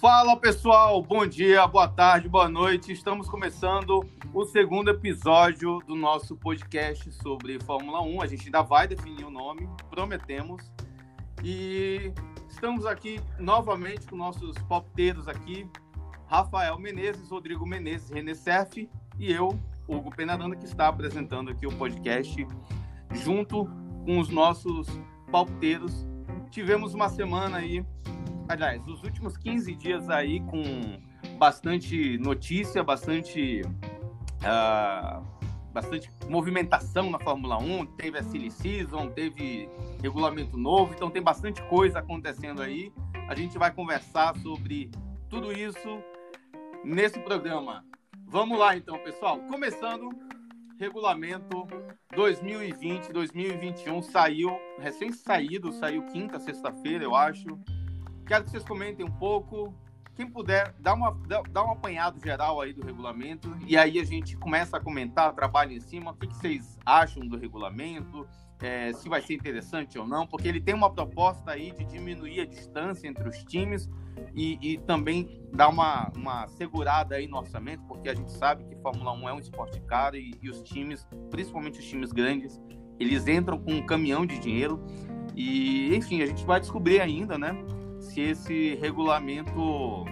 Fala pessoal, bom dia, boa tarde, boa noite. Estamos começando o segundo episódio do nosso podcast sobre Fórmula 1. A gente ainda vai definir o nome, prometemos. E estamos aqui novamente com nossos palpiteiros aqui, Rafael Menezes, Rodrigo Menezes, René Cerf e eu, Hugo Penaranda, que está apresentando aqui o podcast junto com os nossos palpiteiros. Tivemos uma semana aí aliás, os últimos 15 dias aí com bastante notícia, bastante, uh, bastante movimentação na Fórmula 1. Teve a Silly Season, teve regulamento novo, então tem bastante coisa acontecendo aí. A gente vai conversar sobre tudo isso nesse programa. Vamos lá então, pessoal. Começando, regulamento 2020-2021 saiu, recém saído, saiu quinta, sexta-feira, eu acho. Quero que vocês comentem um pouco. Quem puder, dá, uma, dá, dá um apanhado geral aí do regulamento e aí a gente começa a comentar, trabalha em cima. O que, que vocês acham do regulamento? É, se vai ser interessante ou não, porque ele tem uma proposta aí de diminuir a distância entre os times e, e, também dar uma, uma segurada aí no orçamento, porque a gente sabe que Fórmula 1 é um esporte caro e, e os times, principalmente os times grandes, eles entram com um caminhão de dinheiro e, enfim, a gente vai descobrir ainda, né? Se esse regulamento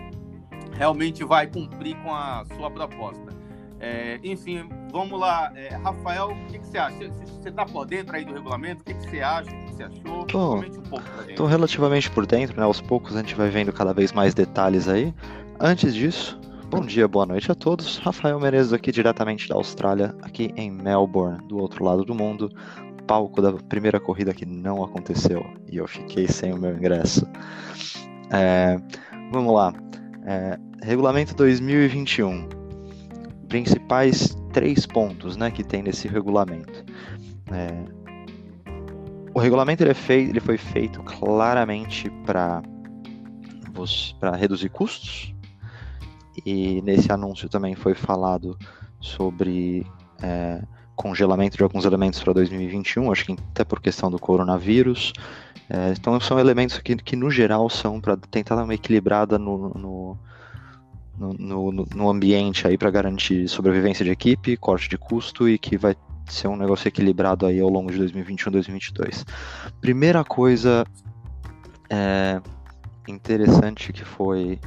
realmente vai cumprir com a sua proposta. É, enfim, vamos lá. É, Rafael, o que, que, você acha? Você está por dentro aí do regulamento? O que, que você acha? O que, você achou? Tô, um Tô relativamente por dentro, né? Aos poucos a gente vai vendo cada vez mais detalhes aí. Antes disso, bom dia, boa noite a todos. Rafael Menezes aqui diretamente da Austrália, aqui em Melbourne, do outro lado do mundo, palco da primeira corrida que não aconteceu e eu fiquei sem o meu ingresso. É, vamos lá. É, regulamento 2021. Principais três pontos né, que tem nesse regulamento. É, o regulamento ele, é feito, ele foi feito claramente para reduzir custos. E nesse anúncio também foi falado sobre é, congelamento de alguns elementos para 2021, acho que até por questão do coronavírus. É, então são elementos que, que no geral são para tentar dar uma equilibrada no, no, no, no, no ambiente aí para garantir sobrevivência de equipe, corte de custo e que vai ser um negócio equilibrado aí ao longo de 2021 2022. Primeira coisa é, interessante que foi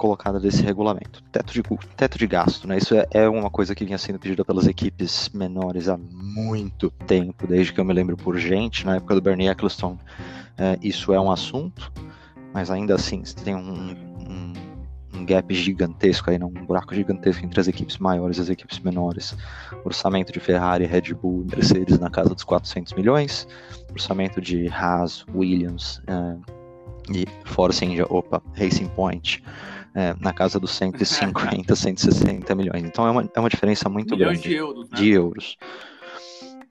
colocada desse regulamento. Teto de, teto de gasto, né? Isso é, é, uma coisa que vinha sendo pedida pelas equipes menores há muito tempo, desde que eu me lembro por gente, na época do Bernie Eccleston, é, isso é um assunto, mas ainda assim você tem um, um, um, gap gigantesco aí, né? um buraco gigantesco entre as equipes maiores e as equipes menores. Orçamento de Ferrari, Red Bull, Mercedes na casa dos 400 milhões, orçamento de Haas, Williams é, e Force India, opa, Racing Point é, na casa dos 150, 160 milhões. Então é uma, é uma diferença muito milhões grande. de euros. Né? De euros.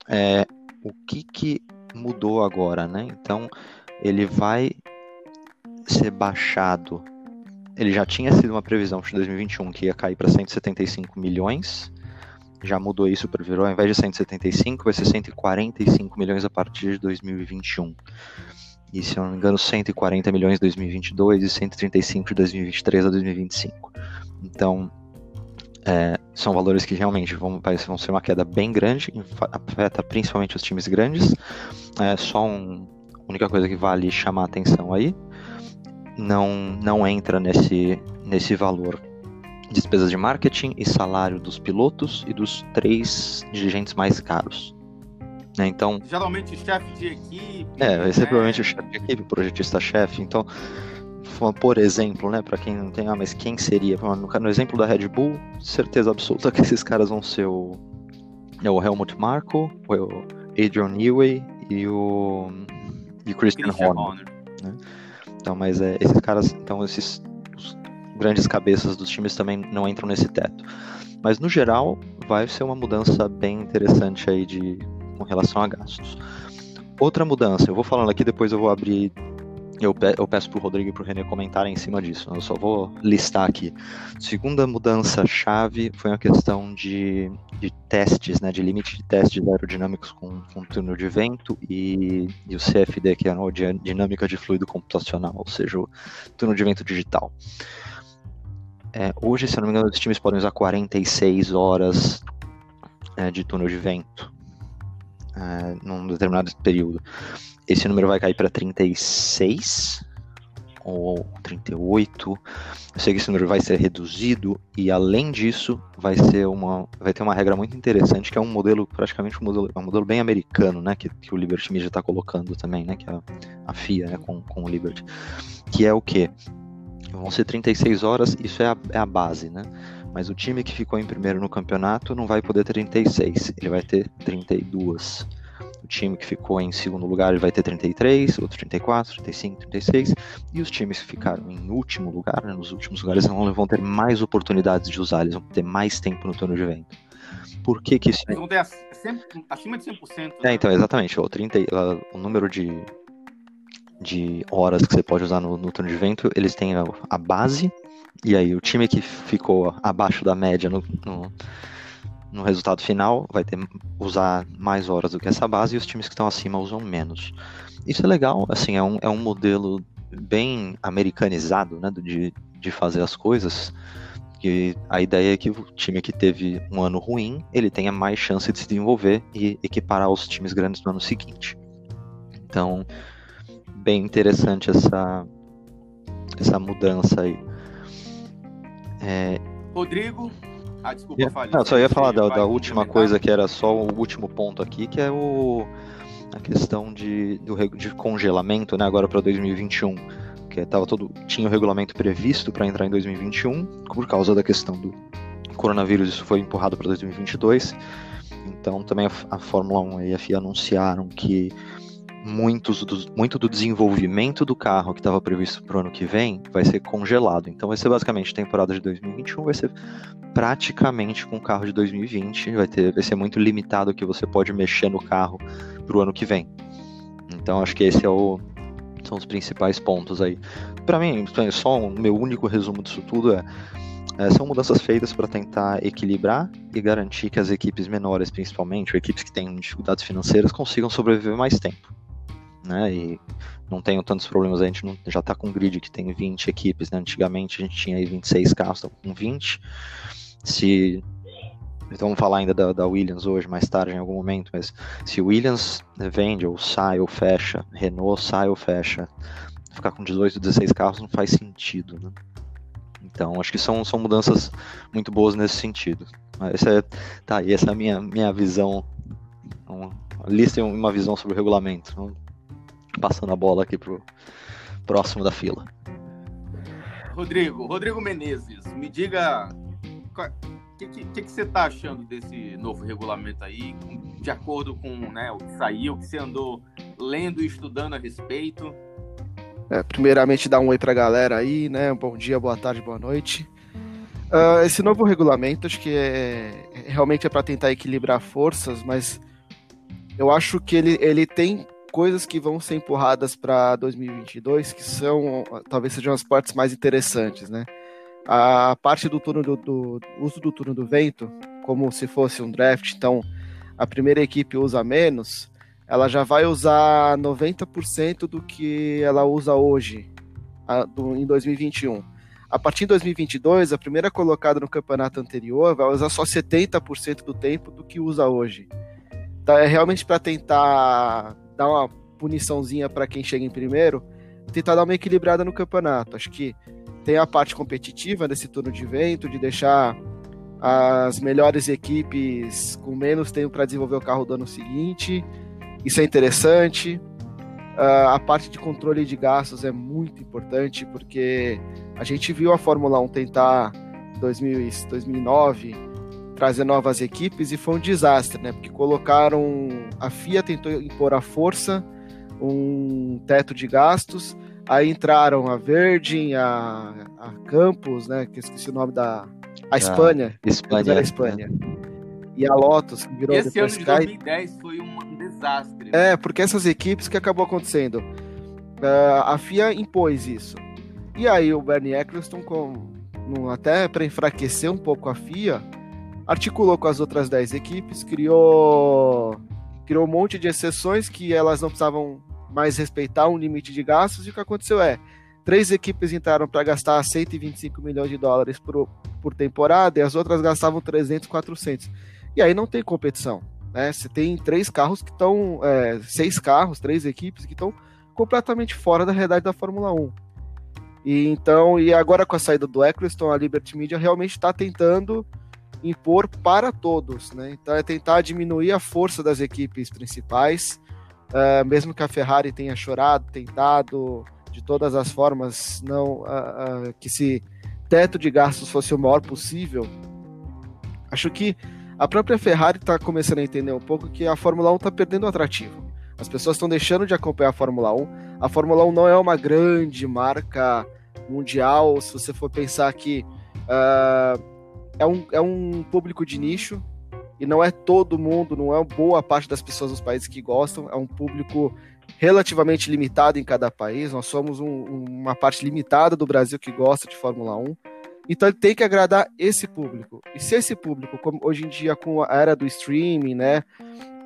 É, o que, que mudou agora, né? Então ele vai ser baixado. Ele já tinha sido uma previsão de 2021 que ia cair para 175 milhões. Já mudou isso para virou, ao invés de 175, vai ser 145 milhões a partir de 2021 e, se eu não me engano, 140 milhões em 2022 e 135 de 2023 a 2025. Então, é, são valores que realmente vão, vão ser uma queda bem grande, afeta principalmente os times grandes. É só um, única coisa que vale chamar atenção aí, não, não entra nesse, nesse valor despesas de marketing e salário dos pilotos e dos três dirigentes mais caros. Né? Então, Geralmente chefe de equipe. É, vai ser né? provavelmente o chefe de equipe, o projetista-chefe. Então, por exemplo, né, para quem não tem, ah, mas quem seria? No, no exemplo da Red Bull, certeza absoluta que esses caras vão ser o, é o Helmut Marko, o Adrian Newey e o, e o Christian, Christian Horner. Horner. Né? Então, mas é, esses caras, então esses grandes cabeças dos times também não entram nesse teto. Mas no geral, vai ser uma mudança bem interessante aí de com relação a gastos. Outra mudança, eu vou falando aqui, depois eu vou abrir eu, pe eu peço pro Rodrigo e pro René comentarem em cima disso. Eu só vou listar aqui. Segunda mudança chave foi a questão de, de testes, né, de limite de testes aerodinâmicos com, com túnel de vento e, e o CFD, que é a dinâmica de fluido computacional, ou seja, o túnel de vento digital. É, hoje, se eu não me engano, os times podem usar 46 horas é, de túnel de vento é, num determinado período. Esse número vai cair para 36 ou 38. Eu sei que esse número vai ser reduzido e além disso vai ser uma vai ter uma regra muito interessante que é um modelo praticamente um modelo, um modelo bem americano, né, que, que o Liberty Media está colocando também, né, que é a FIA, né, com, com o Liberty, que é o que vão ser 36 horas, isso é a, é a base, né? Mas o time que ficou em primeiro no campeonato não vai poder ter 36, ele vai ter 32 time que ficou em segundo lugar vai ter 33, outro 34, 35, 36, e os times que ficaram em último lugar, né, nos últimos lugares, vão ter mais oportunidades de usar, eles vão ter mais tempo no túnel de vento. Por que que isso... Eles vão ter acima de 100%. Né? É, então, exatamente, o, 30, o número de, de horas que você pode usar no, no túnel de vento, eles têm a, a base, e aí o time que ficou abaixo da média no, no no resultado final vai ter usar mais horas do que essa base e os times que estão acima usam menos. Isso é legal, assim, é um, é um modelo bem americanizado, né, de, de fazer as coisas, que a ideia é que o time que teve um ano ruim, ele tenha mais chance de se desenvolver e equiparar os times grandes no ano seguinte. Então, bem interessante essa, essa mudança aí. É... Rodrigo, ah, desculpa, yeah. falei. Não, só ia falar da, da última coisa que era só o último ponto aqui, que é o a questão de, do, de congelamento, né, agora para 2021, que tava todo tinha o regulamento previsto para entrar em 2021, por causa da questão do coronavírus, isso foi empurrado para 2022. Então também a, a Fórmula 1 e a FIA anunciaram que muitos do, muito do desenvolvimento do carro que estava previsto para o ano que vem vai ser congelado. Então vai ser basicamente temporada de 2021, vai ser praticamente com o carro de 2020, vai, ter, vai ser muito limitado o que você pode mexer no carro para o ano que vem. Então acho que esse é o, são os principais pontos aí. Para mim, só o meu único resumo disso tudo é, é são mudanças feitas para tentar equilibrar e garantir que as equipes menores, principalmente, ou equipes que têm dificuldades financeiras, consigam sobreviver mais tempo né? E não tenho tantos problemas, a gente não, já está com um grid que tem 20 equipes, né? Antigamente a gente tinha aí 26 carros, tá com 20. Se então vamos falar ainda da, da, Williams hoje, mais tarde, em algum momento, mas se Williams vende ou sai ou fecha, Renault sai ou fecha, ficar com 18, 16 carros não faz sentido, né? Então, acho que são, são mudanças muito boas nesse sentido. Essa é, tá aí, essa é a minha, minha visão, uma lista e uma visão sobre o regulamento passando a bola aqui pro próximo da fila. Rodrigo, Rodrigo Menezes, me diga o que, que, que, você está achando desse novo regulamento aí, de acordo com né, o que saiu, o que você andou lendo e estudando a respeito? É, primeiramente, dar um oi para a galera aí, né? Bom dia, boa tarde, boa noite. Uh, esse novo regulamento, acho que é, é realmente é para tentar equilibrar forças, mas eu acho que ele, ele tem coisas que vão ser empurradas para 2022 que são talvez sejam as partes mais interessantes, né? A parte do turno do, do uso do turno do vento, como se fosse um draft, então a primeira equipe usa menos, ela já vai usar 90% do que ela usa hoje, a, do, em 2021. A partir de 2022, a primeira colocada no campeonato anterior vai usar só 70% do tempo do que usa hoje. Então, é realmente para tentar dar uma puniçãozinha para quem chega em primeiro, tentar dar uma equilibrada no campeonato. Acho que tem a parte competitiva desse turno de vento, de deixar as melhores equipes com menos tempo para desenvolver o carro do ano seguinte. Isso é interessante. Uh, a parte de controle de gastos é muito importante, porque a gente viu a Fórmula 1 tentar em 2009 trazer novas equipes e foi um desastre, né? Porque colocaram. A FIA tentou impor à força um teto de gastos, aí entraram a Virgin, a, a Campos, né? Que esqueci o nome da. A Espanha. Ah, Espanha. A Espanha. E a Lotus, que virou Esse ano de 2010 foi um desastre. Né? É, porque essas equipes que acabou acontecendo. Uh, a FIA impôs isso. E aí o Bernie Eccleston, com, até para enfraquecer um pouco a FIA, articulou com as outras 10 equipes, criou, criou um monte de exceções que elas não precisavam mais respeitar um limite de gastos, e o que aconteceu é, três equipes entraram para gastar 125 milhões de dólares por, por temporada e as outras gastavam 300, 400. E aí não tem competição. Né? Você tem três carros que estão, é, seis carros, três equipes que estão completamente fora da realidade da Fórmula 1. E então, e agora com a saída do Eccleston, a Liberty Media realmente está tentando impor para todos, né? Então é tentar diminuir a força das equipes principais, uh, mesmo que a Ferrari tenha chorado, tentado de todas as formas não uh, uh, que esse teto de gastos fosse o maior possível. Acho que a própria Ferrari está começando a entender um pouco que a Fórmula 1 está perdendo atrativo. As pessoas estão deixando de acompanhar a Fórmula 1. A Fórmula 1 não é uma grande marca mundial. Se você for pensar que uh, é, um, é um público de nicho e não é todo mundo, não é boa parte das pessoas dos países que gostam. É um público relativamente limitado em cada país. Nós somos um, uma parte limitada do Brasil que gosta de Fórmula 1. Então ele tem que agradar esse público. E se esse público, como hoje em dia com a era do streaming, né,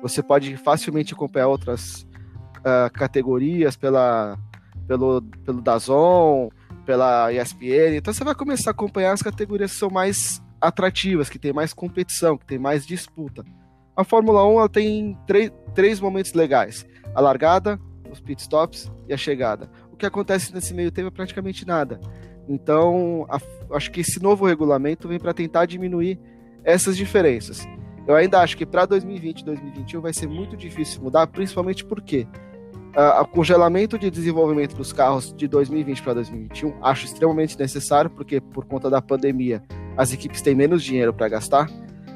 você pode facilmente acompanhar outras uh, categorias pela, pelo, pelo Dazon, pela ESPN. Então você vai começar a acompanhar as categorias que são mais atrativas, que tem mais competição, que tem mais disputa. A Fórmula 1 ela tem três, três momentos legais: a largada, os pitstops e a chegada. O que acontece nesse meio tempo é praticamente nada. Então, a, acho que esse novo regulamento vem para tentar diminuir essas diferenças. Eu ainda acho que para 2020 e 2021 vai ser muito difícil mudar, principalmente porque uh, o congelamento de desenvolvimento dos carros de 2020 para 2021 acho extremamente necessário, porque por conta da pandemia as equipes têm menos dinheiro para gastar.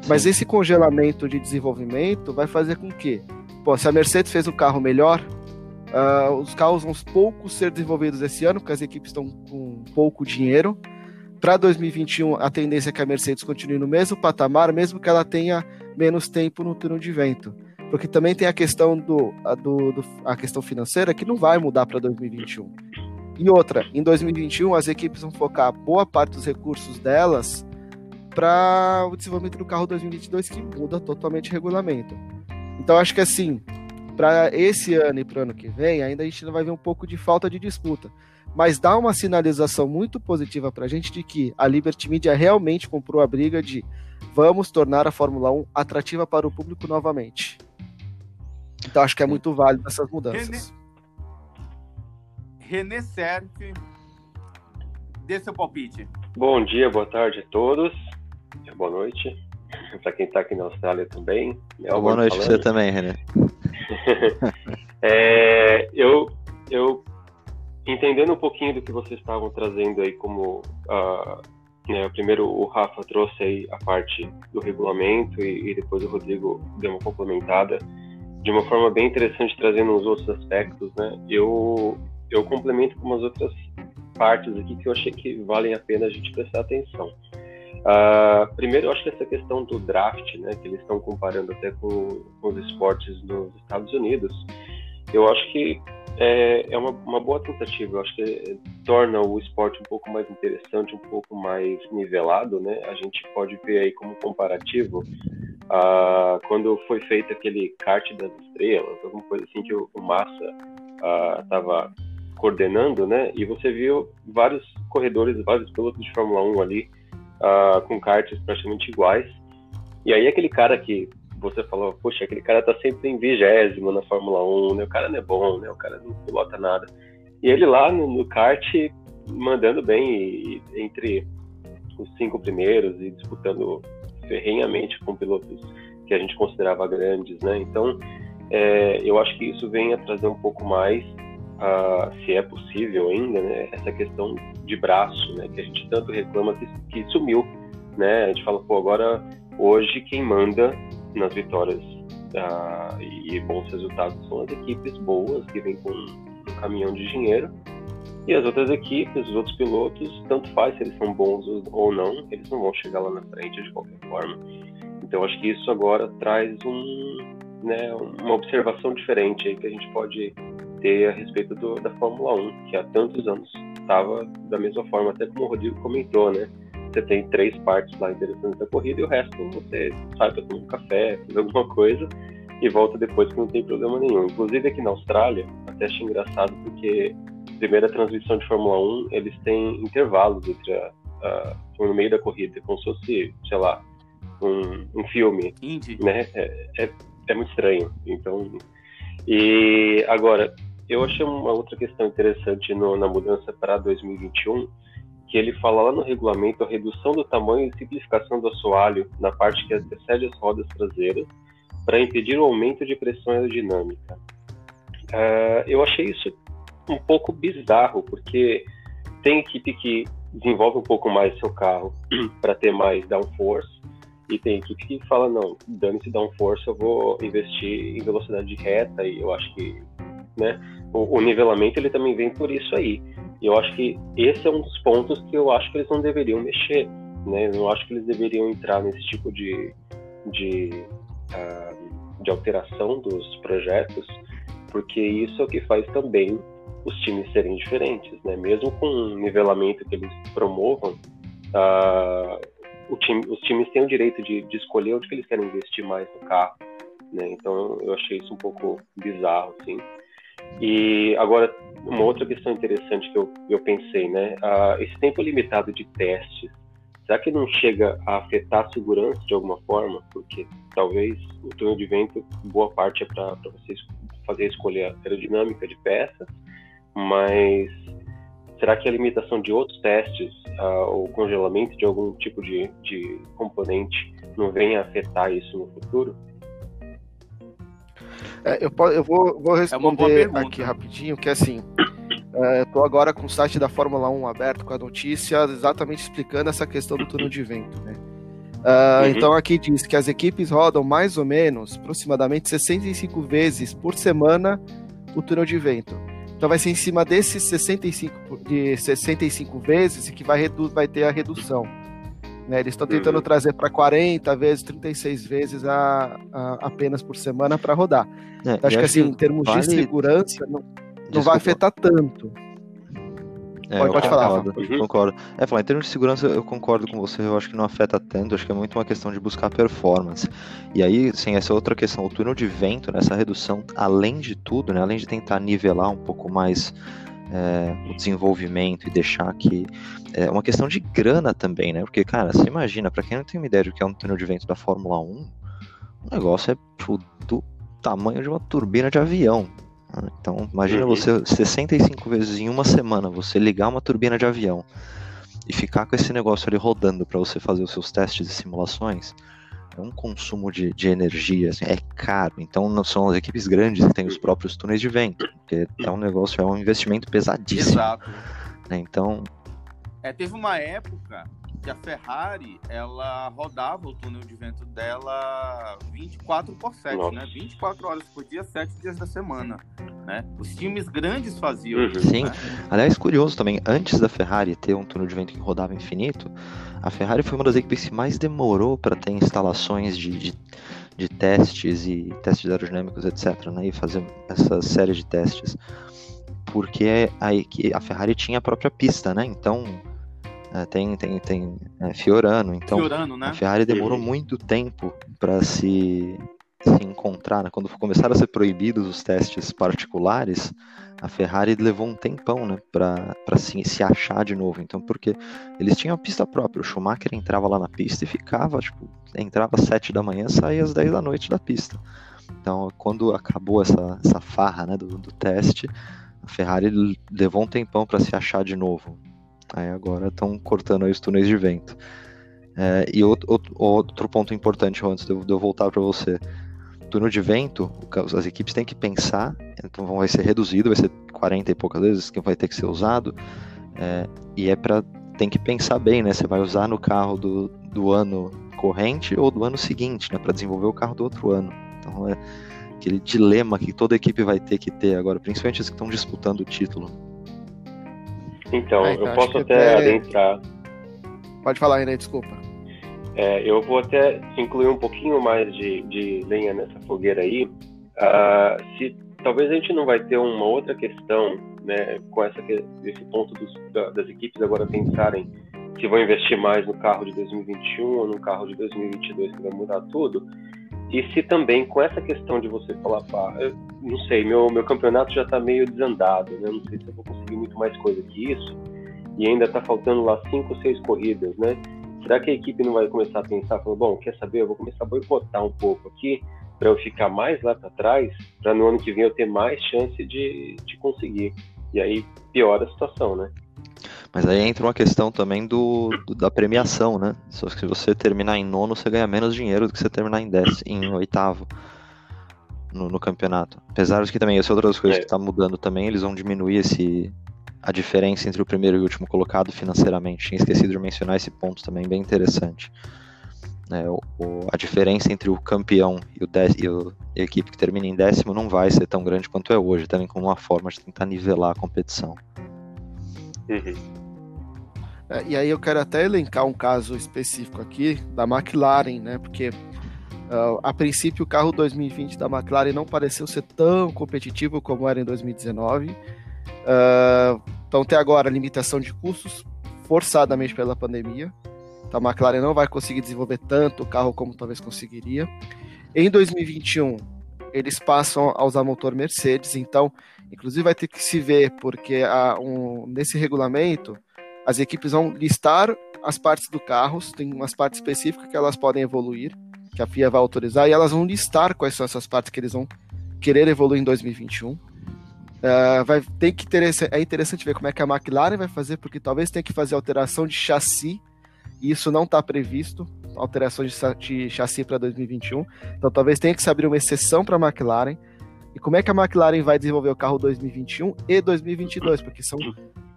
Mas esse congelamento de desenvolvimento vai fazer com que, pô, se a Mercedes fez um carro melhor, uh, os carros vão poucos ser desenvolvidos esse ano, porque as equipes estão com pouco dinheiro. Para 2021, a tendência é que a Mercedes continue no mesmo patamar, mesmo que ela tenha menos tempo no turno de vento porque também tem a questão do, a, do, do a questão financeira que não vai mudar para 2021. E outra, em 2021 as equipes vão focar boa parte dos recursos delas para o desenvolvimento do carro 2022 que muda totalmente o regulamento. Então acho que assim, para esse ano e para o ano que vem, ainda a gente vai ver um pouco de falta de disputa. Mas dá uma sinalização muito positiva para a gente de que a Liberty Media realmente comprou a briga de vamos tornar a Fórmula 1 atrativa para o público novamente. Então acho que é muito válido essas mudanças. René, René Serf, dê seu palpite. Bom dia, boa tarde a todos. Boa noite. Para quem está aqui na Austrália também. É boa noite para você também, René. é, eu, eu, entendendo um pouquinho do que vocês estavam trazendo aí como... Uh, né, primeiro o Rafa trouxe aí a parte do regulamento e, e depois o Rodrigo deu uma complementada de uma forma bem interessante, trazendo uns outros aspectos, né? Eu, eu complemento com umas outras partes aqui que eu achei que valem a pena a gente prestar atenção. Uh, primeiro, eu acho que essa questão do draft, né, que eles estão comparando até com, com, os esportes nos Estados Unidos, eu acho que é, é uma, uma, boa tentativa. Eu acho que torna o esporte um pouco mais interessante, um pouco mais nivelado, né? A gente pode ver aí como comparativo ah, quando foi feito aquele kart das estrelas, alguma coisa assim que o, o Massa estava ah, coordenando, né? E você viu vários corredores, vários pilotos de Fórmula 1 ali ah, com karts praticamente iguais. E aí aquele cara que você falou, poxa, aquele cara tá sempre em vigésimo na Fórmula 1, né? O cara não é bom, né? O cara não pilota nada. E ele lá no, no kart mandando bem e, entre os cinco primeiros e disputando ferrenhamente com pilotos que a gente considerava grandes, né? Então, é, eu acho que isso vem a trazer um pouco mais, uh, se é possível ainda, né? Essa questão de braço, né? Que a gente tanto reclama que, que sumiu, né? A gente fala, pô, agora hoje quem manda nas vitórias uh, e bons resultados são as equipes boas que vêm com um caminhão de dinheiro e as outras equipes, os outros pilotos, tanto faz se eles são bons ou não, eles não vão chegar lá na frente de qualquer forma. Então acho que isso agora traz um, né, uma observação diferente aí que a gente pode ter a respeito do, da Fórmula 1, que há tantos anos estava da mesma forma, até como o Rodrigo comentou, né? Você tem três partes lá interessantes da corrida e o resto você sai para tomar um café, fazer alguma coisa e volta depois que não tem problema nenhum. Inclusive aqui na Austrália, até achei engraçado porque primeira transmissão de Fórmula 1 eles têm intervalos entre a, a, no meio da corrida, como se fosse, sei lá, um, um filme. Indie. Né? É, é, é muito estranho. Então, e agora, eu achei uma outra questão interessante no, na mudança para 2021, que ele fala lá no regulamento a redução do tamanho e simplificação do assoalho na parte que antecede as rodas traseiras para impedir o aumento de pressão aerodinâmica. Uh, eu achei isso um pouco bizarro, porque tem equipe que desenvolve um pouco mais seu carro para ter mais downforce, e tem equipe que fala, não, dane-se downforce, eu vou investir em velocidade reta, e eu acho que né, o, o, nivelamento ele também vem por isso aí. E eu acho que esse é um dos pontos que eu acho que eles não deveriam mexer. Né? Eu não acho que eles deveriam entrar nesse tipo de, de, uh, de alteração dos projetos, porque isso é o que faz também os times serem diferentes. Né? Mesmo com o nivelamento que eles promovam, uh, time, os times têm o direito de, de, escolher onde que eles querem investir mais no carro. Né? Então eu achei isso um pouco bizarro, assim. E agora, uma outra questão interessante que eu, eu pensei, né? Uh, esse tempo limitado de testes, será que não chega a afetar a segurança de alguma forma? Porque talvez o túnel de vento, boa parte é para vocês fazer a escolha aerodinâmica de peças, mas será que a limitação de outros testes, uh, ou congelamento de algum tipo de, de componente, não vem a afetar isso no futuro? É, eu, eu vou, vou é responder é aqui rapidinho, que é assim. É, Estou agora com o site da Fórmula 1 aberto com a notícia exatamente explicando essa questão do túnel de vento. Né? Uh, uhum. Então aqui diz que as equipes rodam mais ou menos, aproximadamente 65 vezes por semana o túnel de vento. Então vai ser em cima desses 65, de 65 vezes que vai, vai ter a redução. Né? Eles estão tentando uhum. trazer para 40 vezes, 36 vezes a, a apenas por semana para rodar. É, então, acho que assim, em termos vale... de segurança, não, não vai afetar tanto. É, pode, pode falar. Concordo, uhum. concordo. É, falar, em termos de segurança, eu concordo com você, eu acho que não afeta tanto, acho que é muito uma questão de buscar performance. E aí, sim, essa outra questão, o túnel de vento, nessa redução, além de tudo, né, além de tentar nivelar um pouco mais é, o desenvolvimento e deixar que. É uma questão de grana também, né? Porque, cara, você imagina, para quem não tem uma ideia do que é um túnel de vento da Fórmula 1, o negócio é do tamanho de uma turbina de avião. Né? Então, imagina uhum. você 65 vezes em uma semana você ligar uma turbina de avião e ficar com esse negócio ali rodando para você fazer os seus testes e simulações é um consumo de, de energia, assim, é caro. Então não são as equipes grandes que têm os próprios túneis de vento, porque é um negócio, é um investimento pesadíssimo. Exato. Né? Então. É, teve uma época que a Ferrari ela rodava o túnel de vento dela 24 por 7, Nossa. né? 24 horas por dia, 7 dias da semana, né? Os times grandes faziam uhum. Sim. Né? Aliás, curioso também, antes da Ferrari ter um túnel de vento que rodava infinito, a Ferrari foi uma das equipes que mais demorou para ter instalações de, de, de, testes e testes aerodinâmicos, etc, né? E fazer essa série de testes. Porque a, a Ferrari tinha a própria pista, né? Então é, tem tem, tem é, Fiorano, então Fiorano, né? a Ferrari demorou muito tempo para se, se encontrar. Né? Quando começaram a ser proibidos os testes particulares, a Ferrari levou um tempão né, para se, se achar de novo. Então, porque eles tinham a pista própria, o Schumacher entrava lá na pista e ficava, tipo, entrava às 7 da manhã saía às 10 da noite da pista. Então, quando acabou essa, essa farra né, do, do teste, a Ferrari levou um tempão para se achar de novo. Aí agora estão cortando os túneis de vento. É, e outro, outro, ponto importante antes de de eu voltar para você. Túnel de vento, as equipes têm que pensar, então vai ser reduzido, vai ser 40 e poucas vezes que vai ter que ser usado, é, e é para tem que pensar bem, né? Você vai usar no carro do, do ano corrente ou do ano seguinte, né? Para desenvolver o carro do outro ano. Então é aquele dilema que toda equipe vai ter que ter agora, principalmente as que estão disputando o título. Então, ah, então eu posso até, até, adentrar. Pode falar, René, desculpa. É, eu vou até incluir um pouquinho mais de, de lenha nessa fogueira aí. Uh, se talvez a gente não vai ter uma outra questão, né, com essa esse ponto dos, da, das equipes agora pensarem se vão investir mais no carro de 2021 ou no carro de 2022 que vai mudar tudo. E se também com essa questão de você falar, pá, eu não sei, meu, meu campeonato já está meio desandado, né? Não sei se eu vou conseguir muito mais coisa que isso. E ainda está faltando lá cinco, seis corridas, né? Será que a equipe não vai começar a pensar, falando, bom, quer saber, eu vou começar a boicotar um pouco aqui para eu ficar mais lá para trás, para no ano que vem eu ter mais chance de, de conseguir. E aí piora a situação, né? Mas aí entra uma questão também do, do, da premiação, né? Se você terminar em nono, você ganha menos dinheiro do que você terminar em décimo, em oitavo no, no, campeonato. Apesar de que também, essa é outra das coisas é. que está mudando também, eles vão diminuir esse, a diferença entre o primeiro e o último colocado financeiramente. Tinha esquecido de mencionar esse ponto também, bem interessante. É, o, o, a diferença entre o campeão e, o e, o, e a equipe que termina em décimo não vai ser tão grande quanto é hoje, também como uma forma de tentar nivelar a competição. Uhum. É, e aí eu quero até elencar um caso específico aqui da McLaren, né? Porque uh, a princípio o carro 2020 da McLaren não pareceu ser tão competitivo como era em 2019. Uh, então até agora limitação de custos forçadamente pela pandemia. Então a McLaren não vai conseguir desenvolver tanto o carro como talvez conseguiria. Em 2021 eles passam a usar motor Mercedes, então inclusive vai ter que se ver porque um, nesse regulamento as equipes vão listar as partes do carro, tem umas partes específicas que elas podem evoluir, que a FIA vai autorizar, e elas vão listar quais são essas partes que eles vão querer evoluir em 2021. Uh, vai ter que ter é interessante ver como é que a McLaren vai fazer, porque talvez tenha que fazer alteração de chassi, e isso não está previsto, alteração de, de chassi para 2021. Então talvez tenha que se abrir uma exceção para a McLaren. E como é que a McLaren vai desenvolver o carro 2021 e 2022? Porque são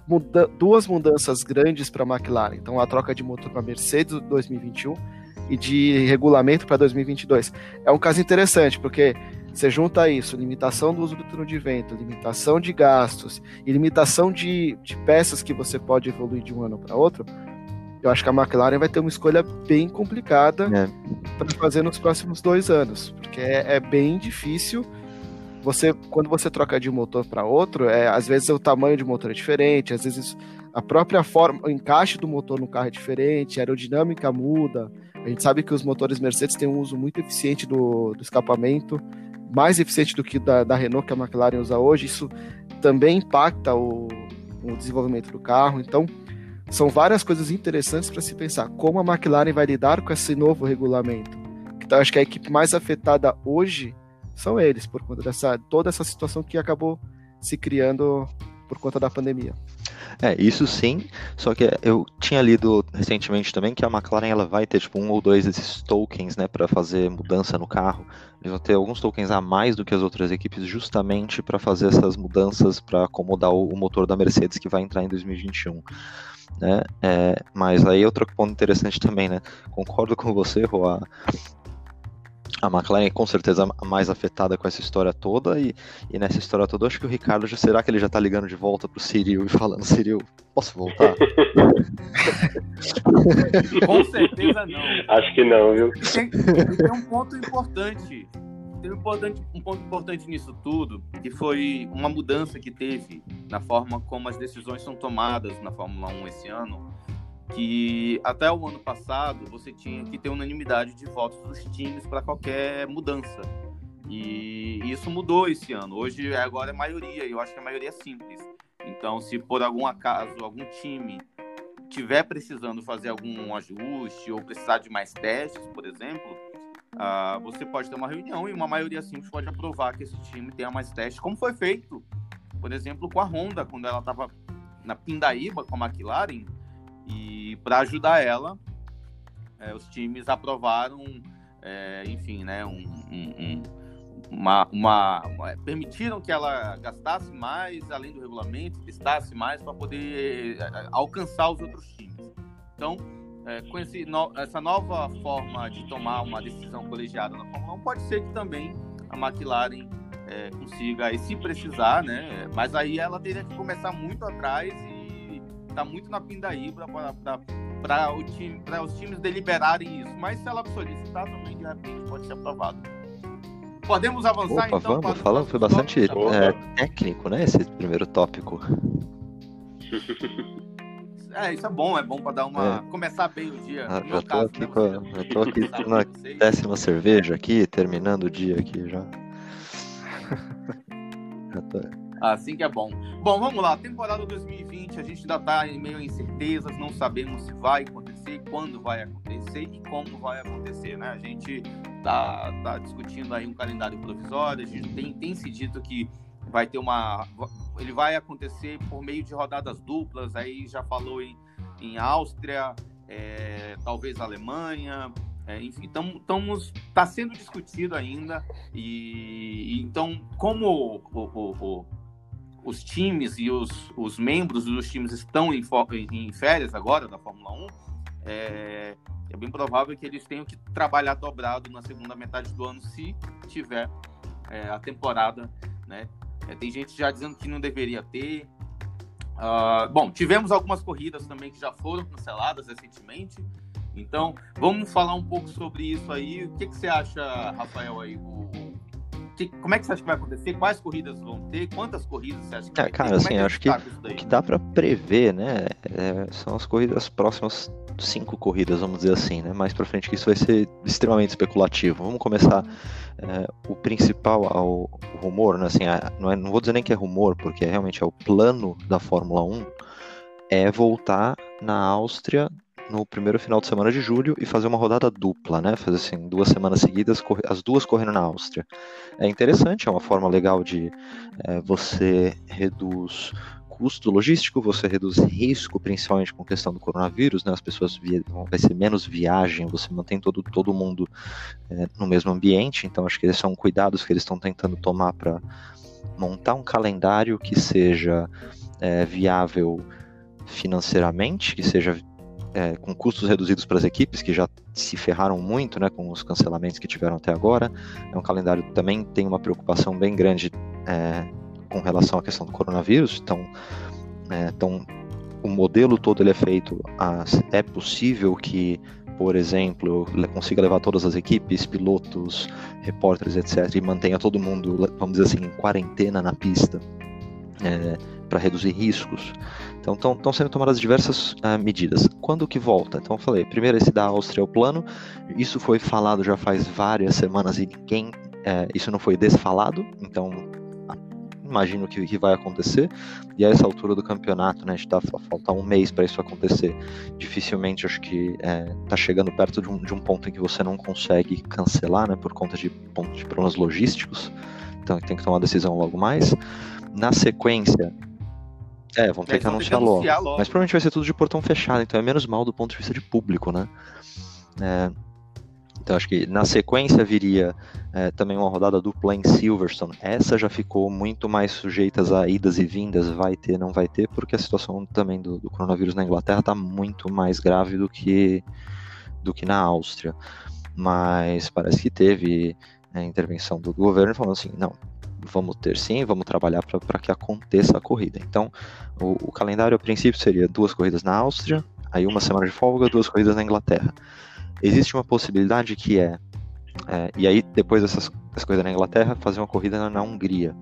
muda duas mudanças grandes para a McLaren. Então, a troca de motor para Mercedes 2021 e de regulamento para 2022. É um caso interessante, porque você junta isso, limitação do uso do turno de vento, limitação de gastos e limitação de, de peças que você pode evoluir de um ano para outro. Eu acho que a McLaren vai ter uma escolha bem complicada é. para fazer nos próximos dois anos, porque é, é bem difícil você quando você troca de um motor para outro, é, às vezes o tamanho de motor é diferente, às vezes a própria forma, o encaixe do motor no carro é diferente, a aerodinâmica muda. A gente sabe que os motores Mercedes têm um uso muito eficiente do, do escapamento, mais eficiente do que da, da, Renault que a McLaren usa hoje. Isso também impacta o, o desenvolvimento do carro. Então, são várias coisas interessantes para se pensar como a McLaren vai lidar com esse novo regulamento. Então, acho que a equipe mais afetada hoje são eles, por conta dessa toda essa situação que acabou se criando por conta da pandemia. É, isso sim, só que eu tinha lido recentemente também que a McLaren ela vai ter tipo um ou dois desses tokens, né, para fazer mudança no carro. Eles vão ter alguns tokens a mais do que as outras equipes justamente para fazer essas mudanças para acomodar o, motor da Mercedes que vai entrar em 2021. Né? É, mas aí outro ponto interessante também, né? Concordo com você, Roa a McLaren é com certeza a mais afetada com essa história toda, e, e nessa história toda, acho que o Ricardo, já, será que ele já tá ligando de volta pro Cyril e falando, Cyril, posso voltar? com certeza não. Acho que não, viu? Tem, tem um ponto importante, tem um, importante, um ponto importante nisso tudo, que foi uma mudança que teve na forma como as decisões são tomadas na Fórmula 1 esse ano, que até o ano passado você tinha que ter unanimidade de votos dos times para qualquer mudança. E isso mudou esse ano. Hoje agora é maioria, eu acho que a maioria é simples. Então, se por algum acaso algum time tiver precisando fazer algum ajuste ou precisar de mais testes, por exemplo, uh, você pode ter uma reunião e uma maioria simples pode aprovar que esse time tenha mais testes, como foi feito, por exemplo, com a Honda, quando ela estava na Pindaíba com a McLaren, e para ajudar ela, é, os times aprovaram, é, enfim, né, um, um, uma, uma, uma, permitiram que ela gastasse mais, além do regulamento, gastasse mais para poder é, alcançar os outros times. Então, é, com esse, no, essa nova forma de tomar uma decisão colegiada na Fórmula 1, pode ser que também a McLaren é, consiga, e se precisar, né? Mas aí ela teria que começar muito atrás tá muito na pindaíba para time, os times deliberarem isso. Mas se ela solicitar também, de repente, pode ser aprovado. podemos avançar Opa, então? vamos, falando, foi bastante é, técnico, né, esse primeiro tópico. É, isso é bom, é bom para dar uma. É. começar bem o dia. Ah, já, tô caso, aqui né, com a, já tô aqui na décima cerveja aqui, terminando o dia aqui já. já tô... Assim que é bom. Bom, vamos lá. Temporada 2020, a gente ainda está em meio a incertezas, não sabemos se vai acontecer, quando vai acontecer e como vai acontecer, né? A gente tá, tá discutindo aí um calendário provisório, a gente tem, tem se dito que vai ter uma. Ele vai acontecer por meio de rodadas duplas, aí já falou em, em Áustria, é, talvez Alemanha, é, enfim, estamos está sendo discutido ainda e, e então como o, o, o, os times e os, os membros dos times estão em, em férias agora da Fórmula 1, é, é bem provável que eles tenham que trabalhar dobrado na segunda metade do ano se tiver é, a temporada, né? É, tem gente já dizendo que não deveria ter. Uh, bom, tivemos algumas corridas também que já foram canceladas recentemente. Então, vamos falar um pouco sobre isso aí. O que, que você acha, Rafael, aí? O, que, como é que você acha que vai acontecer? Quais corridas vão ter? Quantas corridas você acha que é, vai cara, ter? assim, é acho que o que dá para prever, né, é, são as corridas próximas cinco corridas, vamos dizer assim, né? Mais para frente que isso vai ser extremamente especulativo. Vamos começar é, o principal ao rumor, né? Assim, a, não, é, não vou dizer nem que é rumor, porque realmente é o plano da Fórmula 1 é voltar na Áustria no primeiro final de semana de julho e fazer uma rodada dupla, né? Fazer assim, duas semanas seguidas, as duas correndo na Áustria. É interessante, é uma forma legal de é, você reduz custo logístico, você reduz risco, principalmente com a questão do coronavírus, né? As pessoas vai ser menos viagem, você mantém todo, todo mundo é, no mesmo ambiente, então acho que esses são cuidados que eles estão tentando tomar para montar um calendário que seja é, viável financeiramente, que seja é, com custos reduzidos para as equipes que já se ferraram muito né, com os cancelamentos que tiveram até agora. É um calendário que também tem uma preocupação bem grande é, com relação à questão do coronavírus. Então, é, então o modelo todo ele é feito. A, é possível que, por exemplo, consiga levar todas as equipes, pilotos, repórteres, etc., e mantenha todo mundo, vamos dizer assim, em quarentena na pista. É, para reduzir riscos. Então estão sendo tomadas diversas uh, medidas. Quando que volta? Então eu falei, primeiro esse da Áustria é o plano, isso foi falado já faz várias semanas e ninguém, uh, isso não foi desfalado, então imagino que, que vai acontecer. E a essa altura do campeonato, né, a gente tá falta um mês para isso acontecer. Dificilmente acho que está é, chegando perto de um, de um ponto em que você não consegue cancelar, né, por conta de, de problemas logísticos. Então tem que tomar decisão logo mais. Na sequência, é, vão ter que anunciar, que anunciar logo. logo. Mas provavelmente vai ser tudo de portão fechado, então é menos mal do ponto de vista de público, né? É, então acho que na sequência viria é, também uma rodada dupla em Silverstone. Essa já ficou muito mais sujeita a idas e vindas, vai ter, não vai ter, porque a situação também do, do coronavírus na Inglaterra está muito mais grave do que, do que na Áustria. Mas parece que teve a é, intervenção do governo falando assim, não, vamos ter sim, vamos trabalhar para que aconteça a corrida. Então, o, o, calendário a princípio seria duas corridas na Áustria, aí uma semana de folga, duas corridas na Inglaterra. Existe uma possibilidade que é, é e aí depois dessas, corridas na Inglaterra, fazer uma corrida na Hungria.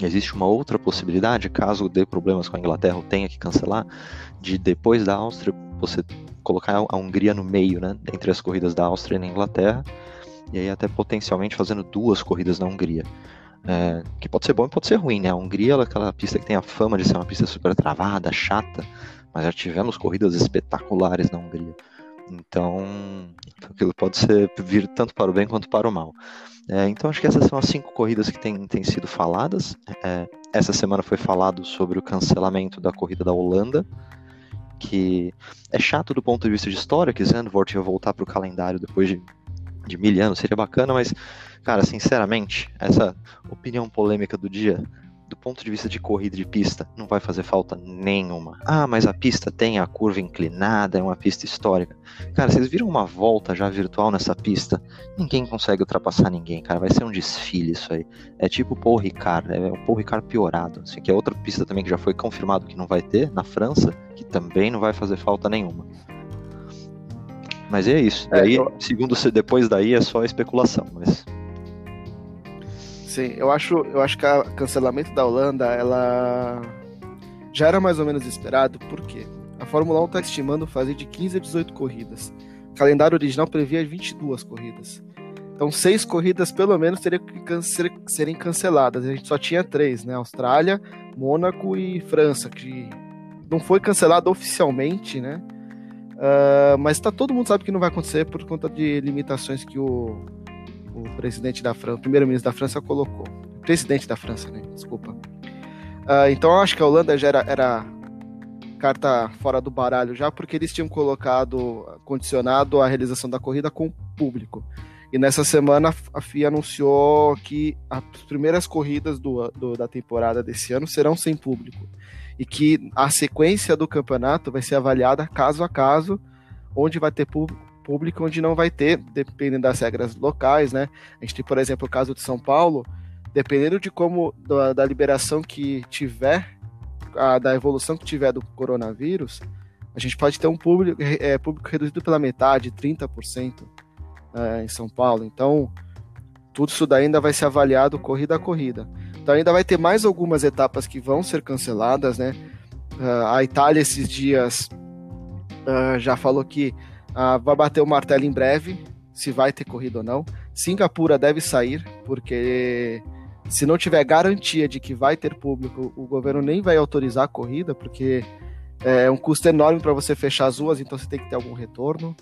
Existe uma outra possibilidade, caso dê problemas com a Inglaterra ou tenha que cancelar, de depois da Áustria você colocar a Hungria no meio, né, entre as corridas da Áustria e na Inglaterra, e aí até potencialmente fazendo duas corridas na Hungria. É, que pode ser bom e pode ser ruim, né? A Hungria é aquela pista que tem a fama de ser uma pista super travada, chata, mas já tivemos corridas espetaculares na Hungria. Então, aquilo pode ser vir tanto para o bem quanto para o mal. É, então, acho que essas são as cinco corridas que têm, têm sido faladas. É, essa semana foi falado sobre o cancelamento da corrida da Holanda, que é chato do ponto de vista de história, que Zandvoort ia voltar para o calendário depois de, de mil anos, seria bacana, mas Cara, sinceramente, essa opinião polêmica do dia, do ponto de vista de corrida de pista, não vai fazer falta nenhuma. Ah, mas a pista tem a curva inclinada, é uma pista histórica. Cara, vocês viram uma volta já virtual nessa pista? Ninguém consegue ultrapassar ninguém, cara. Vai ser um desfile isso aí. É tipo o Paul Ricard, é o Paul Ricard piorado. Assim, que é outra pista também que já foi confirmado que não vai ter, na França, que também não vai fazer falta nenhuma. Mas é isso. É, aí, eu... segundo depois daí, é só especulação, mas Sim, eu acho, eu acho que o cancelamento da Holanda, ela já era mais ou menos esperado, porque a Fórmula 1 está estimando fazer de 15 a 18 corridas. O calendário original previa 22 corridas. Então, seis corridas pelo menos teriam que serem canceladas. A gente só tinha três, né? Austrália, Mônaco e França, que não foi cancelado oficialmente, né? Uh, mas tá, todo mundo sabe que não vai acontecer por conta de limitações que o, o presidente da França, o primeiro-ministro da França colocou. Presidente da França, né? Desculpa. Uh, então acho que a Holanda já era, era carta fora do baralho já, porque eles tinham colocado, condicionado a realização da corrida com o público. E nessa semana a FIA anunciou que as primeiras corridas do, do, da temporada desse ano serão sem público. E que a sequência do campeonato vai ser avaliada caso a caso, onde vai ter público, onde não vai ter, dependendo das regras locais, né? A gente tem, por exemplo, o caso de São Paulo, dependendo de como, da, da liberação que tiver, a, da evolução que tiver do coronavírus, a gente pode ter um público, é, público reduzido pela metade, 30% é, em São Paulo. Então, tudo isso daí ainda vai ser avaliado corrida a corrida. Então, ainda vai ter mais algumas etapas que vão ser canceladas, né? Uh, a Itália, esses dias, uh, já falou que uh, vai bater o martelo em breve, se vai ter corrida ou não. Singapura deve sair, porque se não tiver garantia de que vai ter público, o governo nem vai autorizar a corrida, porque é um custo enorme para você fechar as ruas, então você tem que ter algum retorno.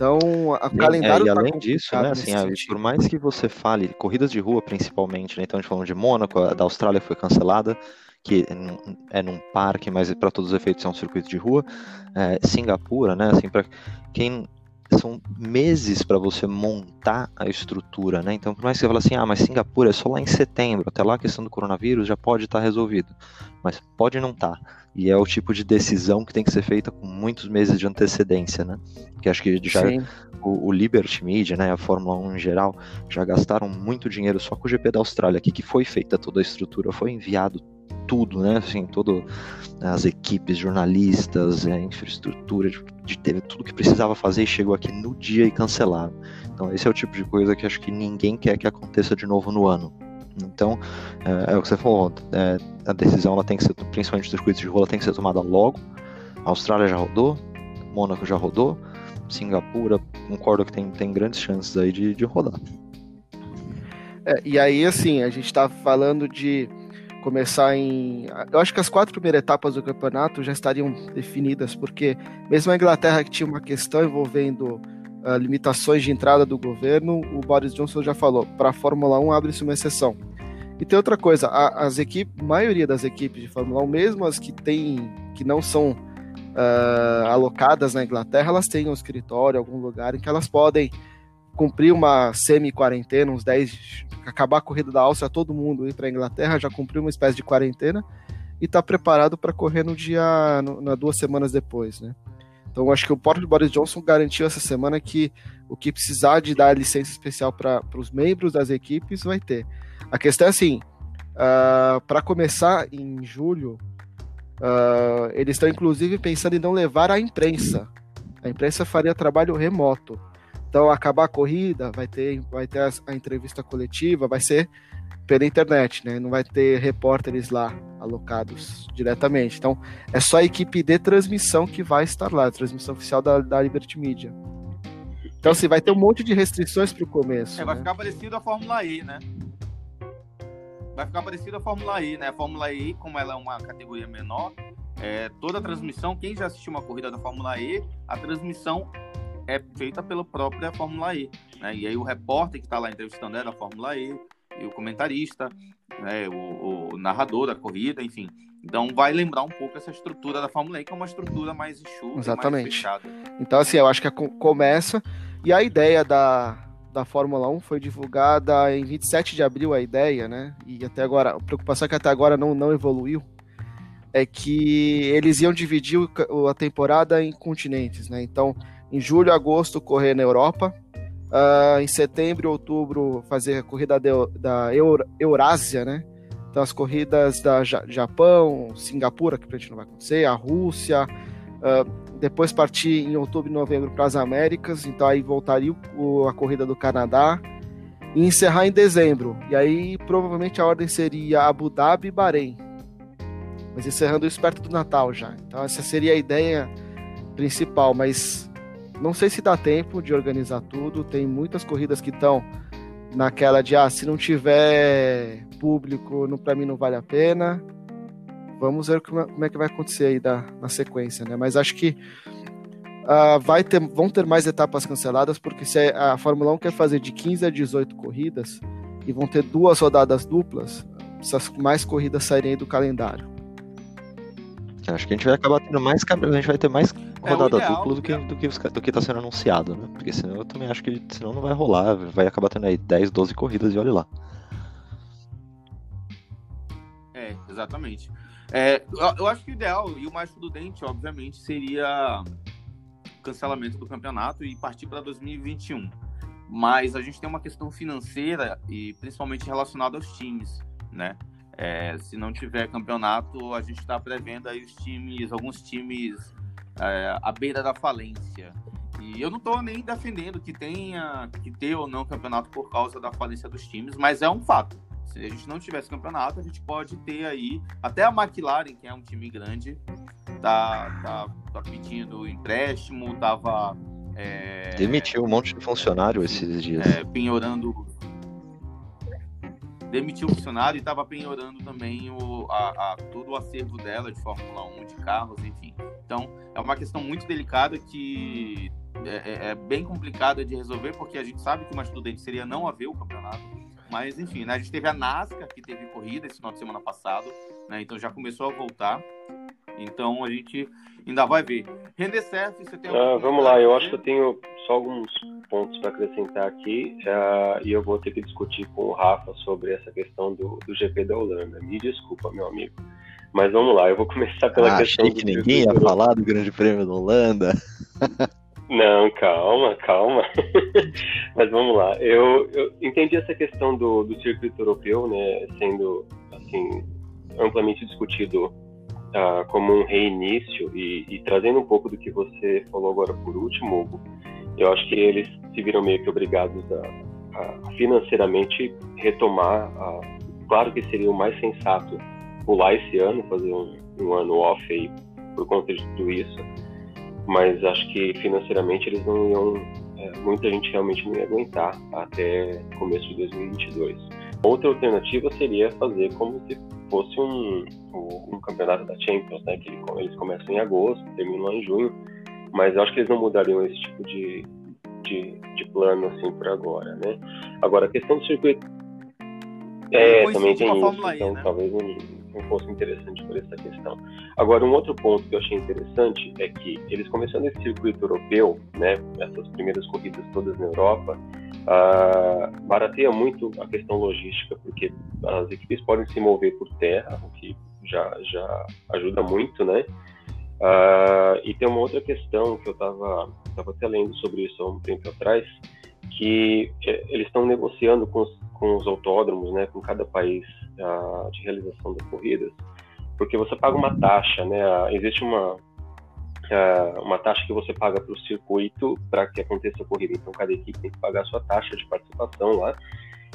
Então, o calendário. É, e tá além disso, né, assim, ah, por mais que você fale, corridas de rua principalmente, né, então a gente falando de Mônaco, a da Austrália foi cancelada, que é num parque, mas para todos os efeitos é um circuito de rua. É, Singapura, né, assim, para quem são meses para você montar a estrutura, né? Então, por mais que você fale assim, ah, mas Singapura é só lá em setembro, até lá a questão do coronavírus já pode estar tá resolvido, mas pode não estar. Tá. E é o tipo de decisão que tem que ser feita com muitos meses de antecedência, né? Que acho que já o, o, Liberty Media, né, a Fórmula 1 em geral, já gastaram muito dinheiro só com o GP da Austrália, aqui que foi feita toda a estrutura, foi enviado tudo, né? Assim, todo as equipes, jornalistas, a infraestrutura de, de TV, tudo que precisava fazer e chegou aqui no dia e cancelaram. Então esse é o tipo de coisa que acho que ninguém quer que aconteça de novo no ano. Então, é, é o que você falou, é, a decisão ela tem que ser, principalmente dos circuitos de rua, tem que ser tomada logo. A Austrália já rodou, Mônaco já rodou, Singapura, concordo que tem, tem grandes chances aí de, de rodar. É, e aí, assim, a gente está falando de começar em. Eu acho que as quatro primeiras etapas do campeonato já estariam definidas, porque mesmo a Inglaterra que tinha uma questão envolvendo uh, limitações de entrada do governo, o Boris Johnson já falou: para a Fórmula 1 abre-se uma exceção. E tem outra coisa, a, as equipes, maioria das equipes de Fórmula 1, mesmo as que tem, que não são uh, alocadas na Inglaterra, elas têm um escritório, algum lugar em que elas podem cumprir uma semi-quarentena, uns 10, acabar a corrida da Áustria, todo mundo ir para a Inglaterra, já cumpriu uma espécie de quarentena e está preparado para correr no dia, no, na duas semanas depois, né? Então acho que o próprio Boris Johnson garantiu essa semana que o que precisar de dar licença especial para os membros das equipes vai ter. A questão é assim, uh, ah, para começar em julho, uh, eles estão inclusive pensando em não levar a imprensa. A imprensa faria trabalho remoto. Então, acabar a corrida, vai ter, vai ter a, a, entrevista coletiva, vai ser pela internet, né? Não vai ter repórteres lá alocados diretamente. Então, é só a equipe de transmissão que vai estar lá, a transmissão oficial da, da Liberty Media. Então, assim, vai ter um monte de restrições para o começo. É, vai né? ficar parecido a Fórmula E, né? Vai ficar parecido a Fórmula E, né? A Fórmula E, como ela é uma categoria menor, é, toda a transmissão, quem já assistiu uma corrida da Fórmula E, a transmissão é feita pela própria Fórmula E. Né? E aí o repórter que está lá entrevistando é da Fórmula E, e o comentarista, né? o, o, narrador da corrida, enfim. Então vai lembrar um pouco essa estrutura da Fórmula E, que é uma estrutura mais enxuta, Exatamente. mais fechada. Então, assim, eu acho que começa. E a ideia da, da Fórmula 1 foi divulgada em 27 de abril, a ideia, né? E até agora, a preocupação é que até agora não, não evoluiu. É que eles iam dividir a temporada em continentes, né? Então, em julho, agosto, correr na Europa. Uh, em setembro outubro, fazer a corrida de, da Eur, Eurásia, né? Então, as corridas da Japão, Singapura, que a gente não vai acontecer, a Rússia. Uh, depois partir em outubro e novembro para as Américas. Então, aí voltaria o, a corrida do Canadá. e encerrar em dezembro. E aí provavelmente a ordem seria Abu Dhabi e Bahrein. Mas encerrando isso perto do Natal já. Então essa seria a ideia principal, mas não sei se dá tempo de organizar tudo. Tem muitas corridas que estão naquela de ah, se não tiver público, para mim não vale a pena. Vamos ver como é que vai acontecer aí da, na sequência, né? Mas acho que uh, vai ter, vão ter mais etapas canceladas, porque se a Fórmula 1 quer fazer de 15 a 18 corridas e vão ter duas rodadas duplas, essas mais corridas saírem do calendário. Acho que a gente vai acabar tendo mais a gente vai ter mais rodada é dupla do que, do que do que tá sendo anunciado, né? Porque senão eu também acho que senão não vai rolar, vai acabar tendo aí 10, 12 corridas e olha lá. É, exatamente. É, eu acho que o ideal e o mais prudente, obviamente, seria cancelamento do campeonato e partir para 2021. Mas a gente tem uma questão financeira e principalmente relacionada aos times, né? É, se não tiver campeonato, a gente está prevendo aí os times, alguns times é, à beira da falência. E eu não estou nem defendendo que tenha que ter ou não campeonato por causa da falência dos times, mas é um fato. Se a gente não tivesse campeonato, a gente pode ter aí. Até a McLaren, que é um time grande, tá, tá, tá pedindo empréstimo, tava. É, Demitiu um monte de funcionário esses dias. É, penhorando. Demitiu o funcionário e estava penhorando também o, a, a, todo o acervo dela de Fórmula 1, de carros, enfim. Então, é uma questão muito delicada que é, é, é bem complicada de resolver, porque a gente sabe que uma estudante seria não haver o campeonato mas, enfim, né? a gente teve a NASCAR, que teve corrida esse final de semana passado, né? Então já começou a voltar. Então a gente ainda vai ver. Render certo, você tem ah, Vamos lá, eu acho que eu tenho só alguns pontos para acrescentar aqui uh, e eu vou ter que discutir com o Rafa sobre essa questão do, do GP da Holanda. Me desculpa, meu amigo. Mas vamos lá, eu vou começar pela ah, questão. Achei que ninguém ia falar do Grande Prêmio da Holanda. Não, calma, calma. Mas vamos lá. Eu, eu entendi essa questão do, do circuito europeu, né, sendo assim amplamente discutido uh, como um reinício e, e, trazendo um pouco do que você falou agora por último, Hugo, eu acho que eles se viram meio que obrigados a, a financeiramente retomar. A, claro que seria o mais sensato pular esse ano, fazer um, um ano off aí por conta de tudo isso mas acho que financeiramente eles não iam, é, muita gente realmente não ia aguentar até começo de 2022. Outra alternativa seria fazer como se fosse um, um, um campeonato da Champions, né, que eles começam em agosto, terminam em junho, mas acho que eles não mudariam esse tipo de, de, de plano assim por agora, né? Agora a questão do circuito é, também tem isso, então né? talvez não, não fosse interessante por essa questão. Agora, um outro ponto que eu achei interessante é que eles começando esse circuito europeu, né, essas primeiras corridas todas na Europa, uh, barateia muito a questão logística, porque as equipes podem se mover por terra, o que já, já ajuda muito, né? Uh, e tem uma outra questão que eu estava tava até lendo sobre isso há um tempo atrás, que é, eles estão negociando com os, com os autódromos, né, com cada país uh, de realização das corridas, porque você paga uma taxa, né? Existe uma uh, uma taxa que você paga para o circuito para que aconteça a corrida. Então cada equipe tem que pagar a sua taxa de participação lá.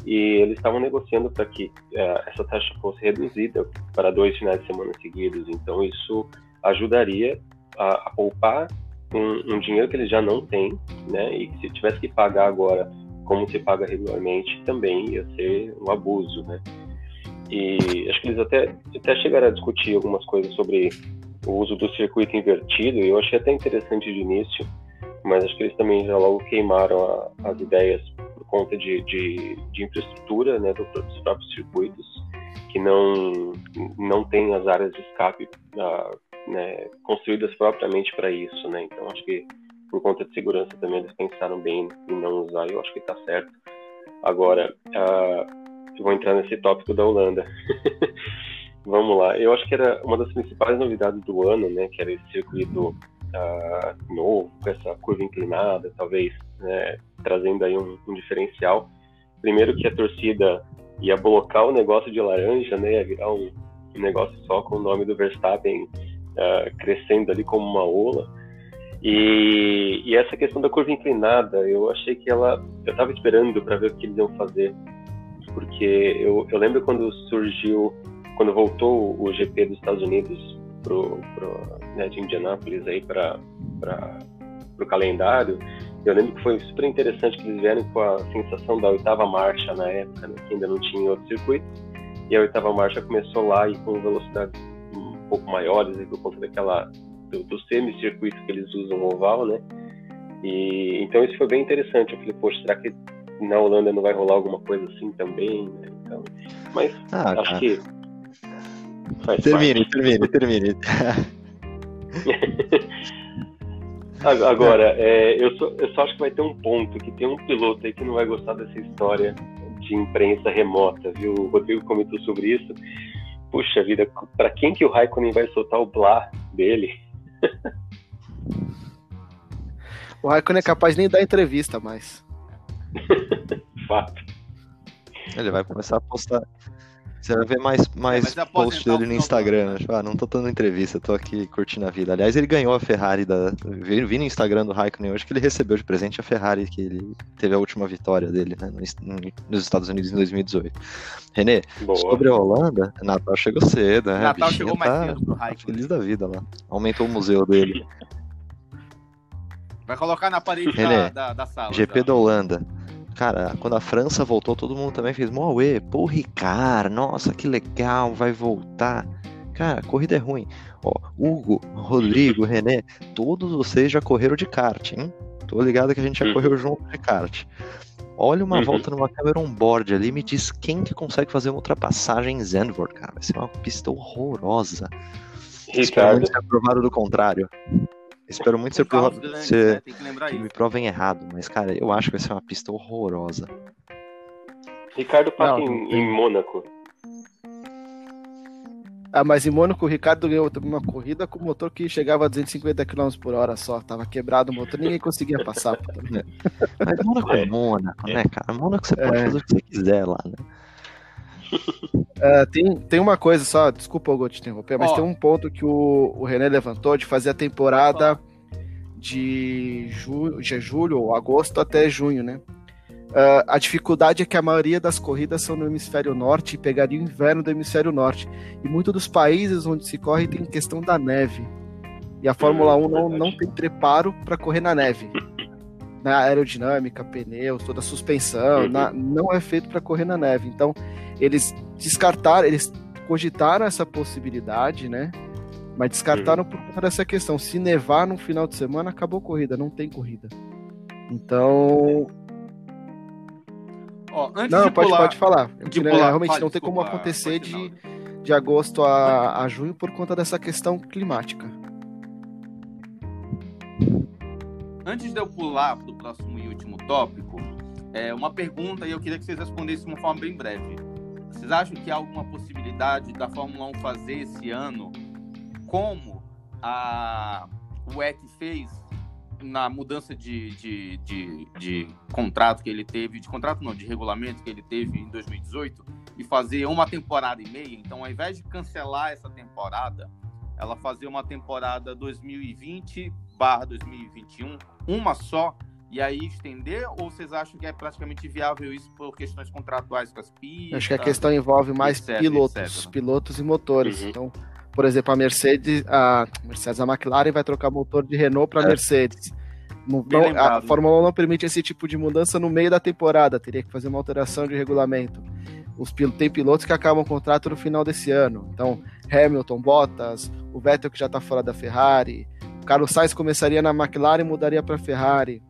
E eles estavam negociando para que uh, essa taxa fosse reduzida para dois finais de semana seguidos. Então isso ajudaria a, a poupar um, um, dinheiro que eles já não têm, né? E que se tivesse que pagar agora como se paga regularmente, também ia ser um abuso, né? E acho que eles até, até chegaram a discutir algumas coisas sobre o uso do circuito invertido, e eu achei até interessante de início, mas acho que eles também já logo queimaram a, as ideias por conta de, de, de infraestrutura né, dos próprios circuitos, que não, não tem as áreas de escape uh, né, construídas propriamente para isso. Né? Então, acho que por conta de segurança também eles pensaram bem em não usar, eu acho que está certo. Agora, uh, vou entrar nesse tópico da Holanda. Vamos lá. Eu acho que era uma das principais novidades do ano, né? Que era esse circuito uh, novo, com essa curva inclinada, talvez, né, trazendo aí um, um, diferencial. Primeiro que a torcida ia blocar o negócio de laranja, né? Ia virar um, um negócio só com o nome do Verstappen uh, crescendo ali como uma ola. E, e, essa questão da curva inclinada, eu achei que ela. Eu estava esperando para ver o que eles iam fazer, porque eu, eu lembro quando surgiu, quando voltou o GP dos Estados Unidos pro, pro né, de Indianápolis aí para o calendário, eu lembro que foi super interessante que eles vieram com a sensação da oitava marcha na época, né, que ainda não tinha outro circuito, e a oitava marcha começou lá e com velocidades um pouco maiores, por conta daquela do, do semicircuito que eles usam oval, né? E então isso foi bem interessante. Eu falei, poxa, será que na Holanda não vai rolar alguma coisa assim também? Né? Então, mas ah, acho cara. que termine, termine, termine. Agora, é, eu, só, eu só acho que vai ter um ponto, que tem um piloto aí que não vai gostar dessa história de imprensa remota, viu? O Rodrigo comentou sobre isso. Puxa vida, para quem que o Raikkonen vai soltar o blá dele? o Raikkonen é capaz de nem dar entrevista mais. Fato. Ele vai começar a postar. Você vai ver mais, mais é, posts dele no Instagram. Tipo, ah, não tô dando entrevista, tô aqui curtindo a vida. Aliás, ele ganhou a Ferrari da. Vi, vi no Instagram do Raikkonen hoje que ele recebeu de presente a Ferrari, que ele teve a última vitória dele, né, nos Estados Unidos em 2018. Renê, Boa. sobre a Holanda, Natal chegou cedo, né? Natal chegou mais tá, cedo pro Raikkonen. Feliz da vida lá. Aumentou o museu dele. Vai colocar na parede Renê, da, da, da sala. GP da Holanda. Cara, quando a França voltou, todo mundo também fez Moe, pô, Ricard, nossa, que legal, vai voltar. Cara, corrida é ruim. Ó, Hugo, Rodrigo, René, todos vocês já correram de kart, hein? Tô ligado que a gente já uhum. correu junto de kart. Olha uma uhum. volta numa câmera on-board ali me diz quem que consegue fazer uma ultrapassagem em Zandvoort, cara. Vai ser uma pista horrorosa. Ricardo. Espero aprovado do contrário. Espero muito ser, grandes, ser... Né? que, me provem errado, mas cara, eu acho que vai ser uma pista horrorosa. Ricardo passa em, em Mônaco. Ah, mas em Mônaco o Ricardo ganhou uma corrida com o motor que chegava a 250 km por hora só. Tava quebrado o motor, ninguém conseguia passar. É. Mas Mônaco é Mônaco, né, cara? Mônaco você pode é. fazer o que você quiser lá, né? Uh, tem, tem uma coisa só, desculpa eu te interromper, mas oh. tem um ponto que o, o René levantou de fazer a temporada de, julho, de julho ou agosto até junho, né? Uh, a dificuldade é que a maioria das corridas são no hemisfério norte e pegaria o inverno do hemisfério norte. E muitos dos países onde se corre tem questão da neve. E a Fórmula 1 não, não tem preparo para correr na neve. Na aerodinâmica, pneus, toda a suspensão, uhum. na, não é feito para correr na neve. Então, eles descartaram, eles cogitaram essa possibilidade, né? Mas descartaram uhum. por conta dessa questão. Se nevar no final de semana, acabou a corrida, não tem corrida. Então. Ó, não, pode, pular, pode falar. De pular, realmente fale, não tem como acontecer de, de agosto a, a junho por conta dessa questão climática. Antes de eu pular para o próximo e último tópico, é uma pergunta e eu queria que vocês respondessem de uma forma bem breve. Vocês acham que há alguma possibilidade da Fórmula 1 fazer esse ano como a o EC fez na mudança de, de, de, de, contrato que ele teve, de contrato não, de regulamento que ele teve em 2018 e fazer uma temporada e meia. Então, ao invés de cancelar essa temporada, ela fazer uma temporada 2020 barra 2021, uma só, e aí estender? Ou vocês acham que é praticamente viável isso por questões contratuais com as pistas? Acho que a questão envolve mais etc, pilotos, etc. pilotos e motores. Uhum. Então, por exemplo, a Mercedes, a Mercedes, a McLaren vai trocar motor de Renault para é. Mercedes. Não, a Fórmula 1 não permite esse tipo de mudança no meio da temporada, teria que fazer uma alteração de regulamento. Os, tem pilotos que acabam o contrato no final desse ano. Então, Hamilton, Bottas, o Vettel que já está fora da Ferrari, Carlos Sainz começaria na McLaren e mudaria para a Ferrari.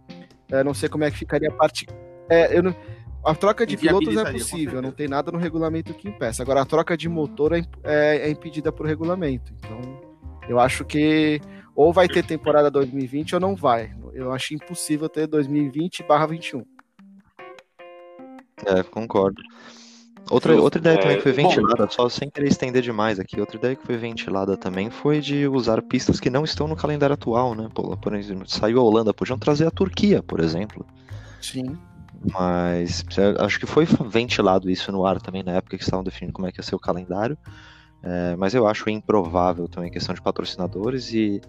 É, não sei como é que ficaria a parte. É, eu não... A troca de pilotos é possível, não tem nada no regulamento que impeça. Agora, a troca de motor é, é, é impedida por regulamento. Então, eu acho que ou vai ter temporada 2020 ou não vai. Eu acho impossível ter 2020/21. É, concordo. Outra, outra ideia também que foi é, ventilada, só sem querer estender demais aqui, outra ideia que foi ventilada também foi de usar pistas que não estão no calendário atual, né? Por, por exemplo, saiu a Holanda, podiam trazer a Turquia, por exemplo. Sim. Mas acho que foi ventilado isso no ar também na época que estavam definindo como é que ia ser o calendário. É, mas eu acho improvável também a questão de patrocinadores e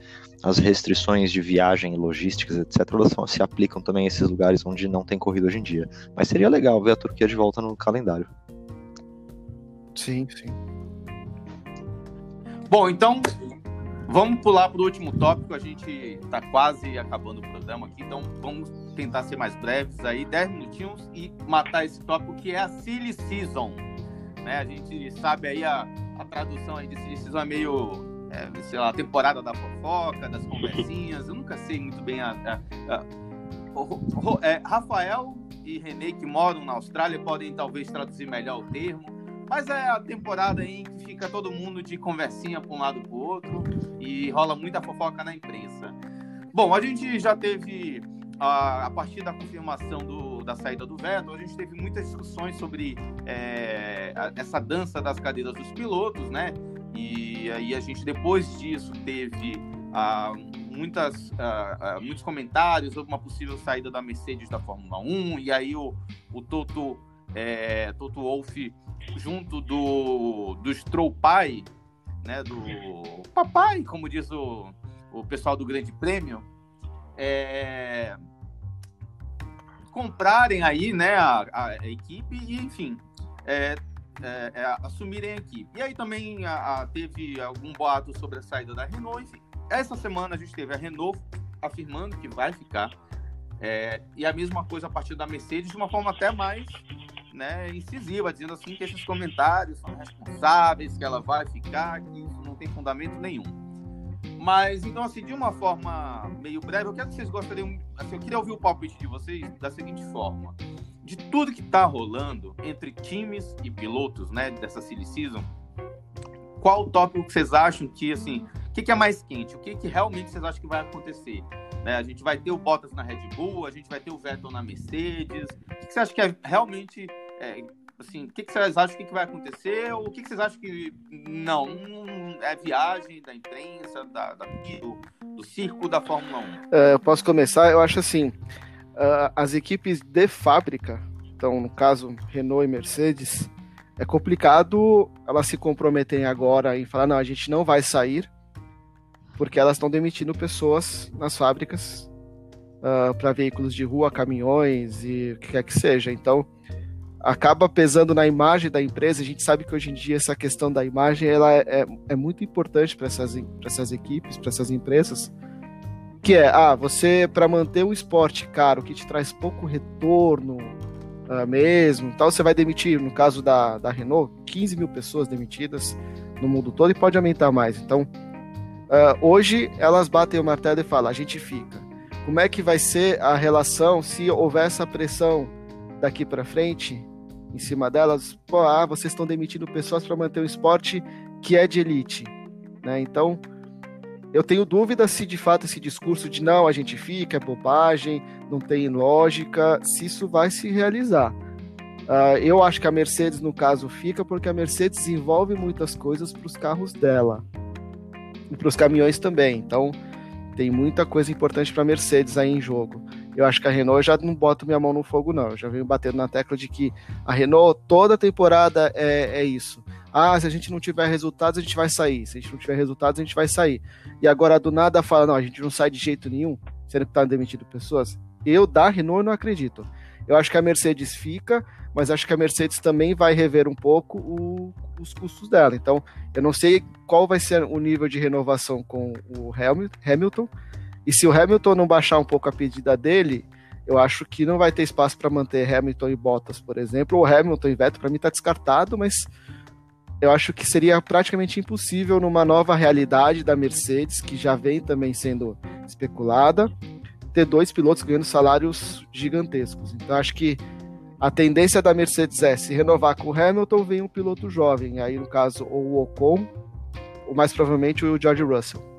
as restrições de viagem, logísticas, etc., elas só se aplicam também a esses lugares onde não tem corrida hoje em dia. Mas seria legal ver a Turquia de volta no calendário. Sim, sim. Bom, então vamos pular para o último tópico. A gente está quase acabando o programa aqui, então vamos tentar ser mais breves aí, 10 minutinhos e matar esse tópico que é a Silly Season. Né? A gente sabe aí a, a tradução aí de Silly Season é meio é, sei lá, temporada da fofoca, das conversinhas. Eu nunca sei muito bem a. a, a é, Rafael e Renê, que moram na Austrália, podem talvez traduzir melhor o termo. Mas é a temporada em que fica todo mundo de conversinha para um lado para o outro e rola muita fofoca na imprensa. Bom, a gente já teve, a, a partir da confirmação do, da saída do veto, a gente teve muitas discussões sobre é, essa dança das cadeiras dos pilotos, né? E aí a gente, depois disso, teve ah, muitas, muitos comentários sobre uma possível saída da Mercedes da Fórmula 1. E aí o, o Toto, é, Toto Wolff, junto do, do Stroll pai, né, do papai, como diz o, o pessoal do Grande Prêmio, é, comprarem aí né, a, a equipe e, enfim, é, é, é, assumirem a equipe. E aí também a, a, teve algum boato sobre a saída da Renault. Enfim, essa semana a gente teve a Renault afirmando que vai ficar. É, e a mesma coisa a partir da Mercedes, de uma forma até mais né, incisiva, dizendo assim que esses comentários são responsáveis, que ela vai ficar, que isso não tem fundamento nenhum. Mas, então, assim, de uma forma meio breve, eu quero que vocês gostariam. Assim, eu queria ouvir o palpite de vocês da seguinte forma de tudo que está rolando entre times e pilotos, né, dessa silly season, qual o tópico que vocês acham que, assim, o que, que, é mais quente? O que, que realmente vocês acham que vai acontecer? Né, a gente vai ter o Bottas na Red Bull, a gente vai ter o Vettel na Mercedes. O que, que você acha que é realmente, é, assim, o que, que vocês acham que, que vai acontecer? Ou o que, que vocês acham que não, é viagem da imprensa, da, da do, do circo da Fórmula 1? É, eu posso começar? Eu acho assim, uh, as equipes de fábrica, então no caso Renault e Mercedes, é complicado elas se comprometerem agora em falar, não, a gente não vai sair, porque elas estão demitindo pessoas nas fábricas uh, para veículos de rua, caminhões e o que quer que seja. Então, acaba pesando na imagem da empresa. A gente sabe que hoje em dia essa questão da imagem ela é, é, é muito importante para essas, essas equipes, para essas empresas, que é, ah, você para manter o esporte caro, que te traz pouco retorno uh, mesmo, tal, você vai demitir, no caso da, da Renault, 15 mil pessoas demitidas no mundo todo e pode aumentar mais. Então, uh, hoje elas batem o martelo e falam, a gente fica. Como é que vai ser a relação se houver essa pressão daqui para frente em cima delas? Pô, ah, vocês estão demitindo pessoas para manter o esporte que é de elite, né? Então, eu tenho dúvida se de fato esse discurso de não, a gente fica, é bobagem, não tem lógica, se isso vai se realizar. Uh, eu acho que a Mercedes, no caso, fica porque a Mercedes desenvolve muitas coisas para os carros dela e para os caminhões também. Então, tem muita coisa importante para a Mercedes aí em jogo. Eu acho que a Renault já não boto minha mão no fogo, não. Eu já venho batendo na tecla de que a Renault, toda temporada é, é isso. Ah, se a gente não tiver resultados, a gente vai sair. Se a gente não tiver resultados, a gente vai sair. E agora do nada fala, não, a gente não sai de jeito nenhum, sendo que tá demitido pessoas. Eu, da Renault, não acredito. Eu acho que a Mercedes fica, mas acho que a Mercedes também vai rever um pouco o, os custos dela. Então, eu não sei qual vai ser o nível de renovação com o Hamilton. E se o Hamilton não baixar um pouco a pedida dele, eu acho que não vai ter espaço para manter Hamilton e Bottas, por exemplo. O Hamilton e Vettel, para mim, está descartado, mas eu acho que seria praticamente impossível numa nova realidade da Mercedes, que já vem também sendo especulada, ter dois pilotos ganhando salários gigantescos. Então acho que a tendência da Mercedes é se renovar com o Hamilton, vem um piloto jovem, aí no caso ou o Ocon, ou mais provavelmente o George Russell.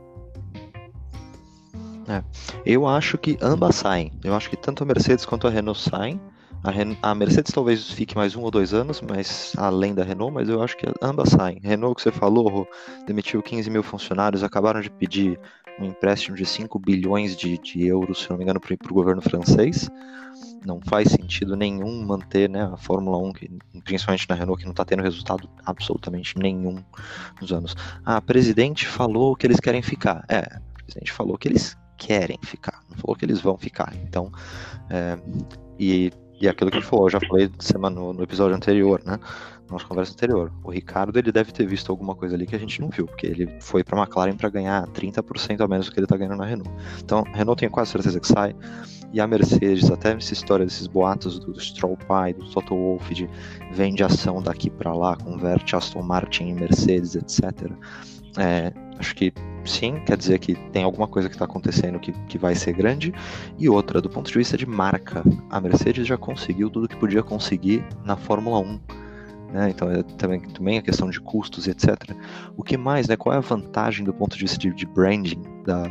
É, eu acho que ambas saem. Eu acho que tanto a Mercedes quanto a Renault saem. A, Ren a, Mercedes talvez fique mais um ou dois anos, mas além da Renault, mas eu acho que ambas saem. Renault que você falou, demitiu 15 mil funcionários, acabaram de pedir um empréstimo de 5 bilhões de, de euros, se não me engano, para o governo francês. Não faz sentido nenhum manter né, a Fórmula 1, que, principalmente na Renault, que não está tendo resultado absolutamente nenhum nos anos. Ah, presidente falou que eles querem ficar. É, o presidente falou que eles querem ficar, não falou que eles vão ficar. Então, é, e, e aquilo que ele falou, eu já falei semana, no, no episódio anterior, né? nossa conversa anterior. O Ricardo ele deve ter visto alguma coisa ali que a gente não viu, porque ele foi para a McLaren para ganhar 30% a menos do que ele está ganhando na Renault. Então, Renault tem quase certeza que sai. E a Mercedes, até essa história desses boatos do Stroll Pai, do Toto Wolff, de vende ação daqui para lá, converte Aston Martin em Mercedes, etc. É, acho que sim, quer dizer que tem alguma coisa que está acontecendo que, que vai ser grande. E outra, do ponto de vista de marca, a Mercedes já conseguiu tudo que podia conseguir na Fórmula 1 né? Então é também, também a questão de custos e etc. O que mais, né? Qual é a vantagem do ponto de vista de, de branding da,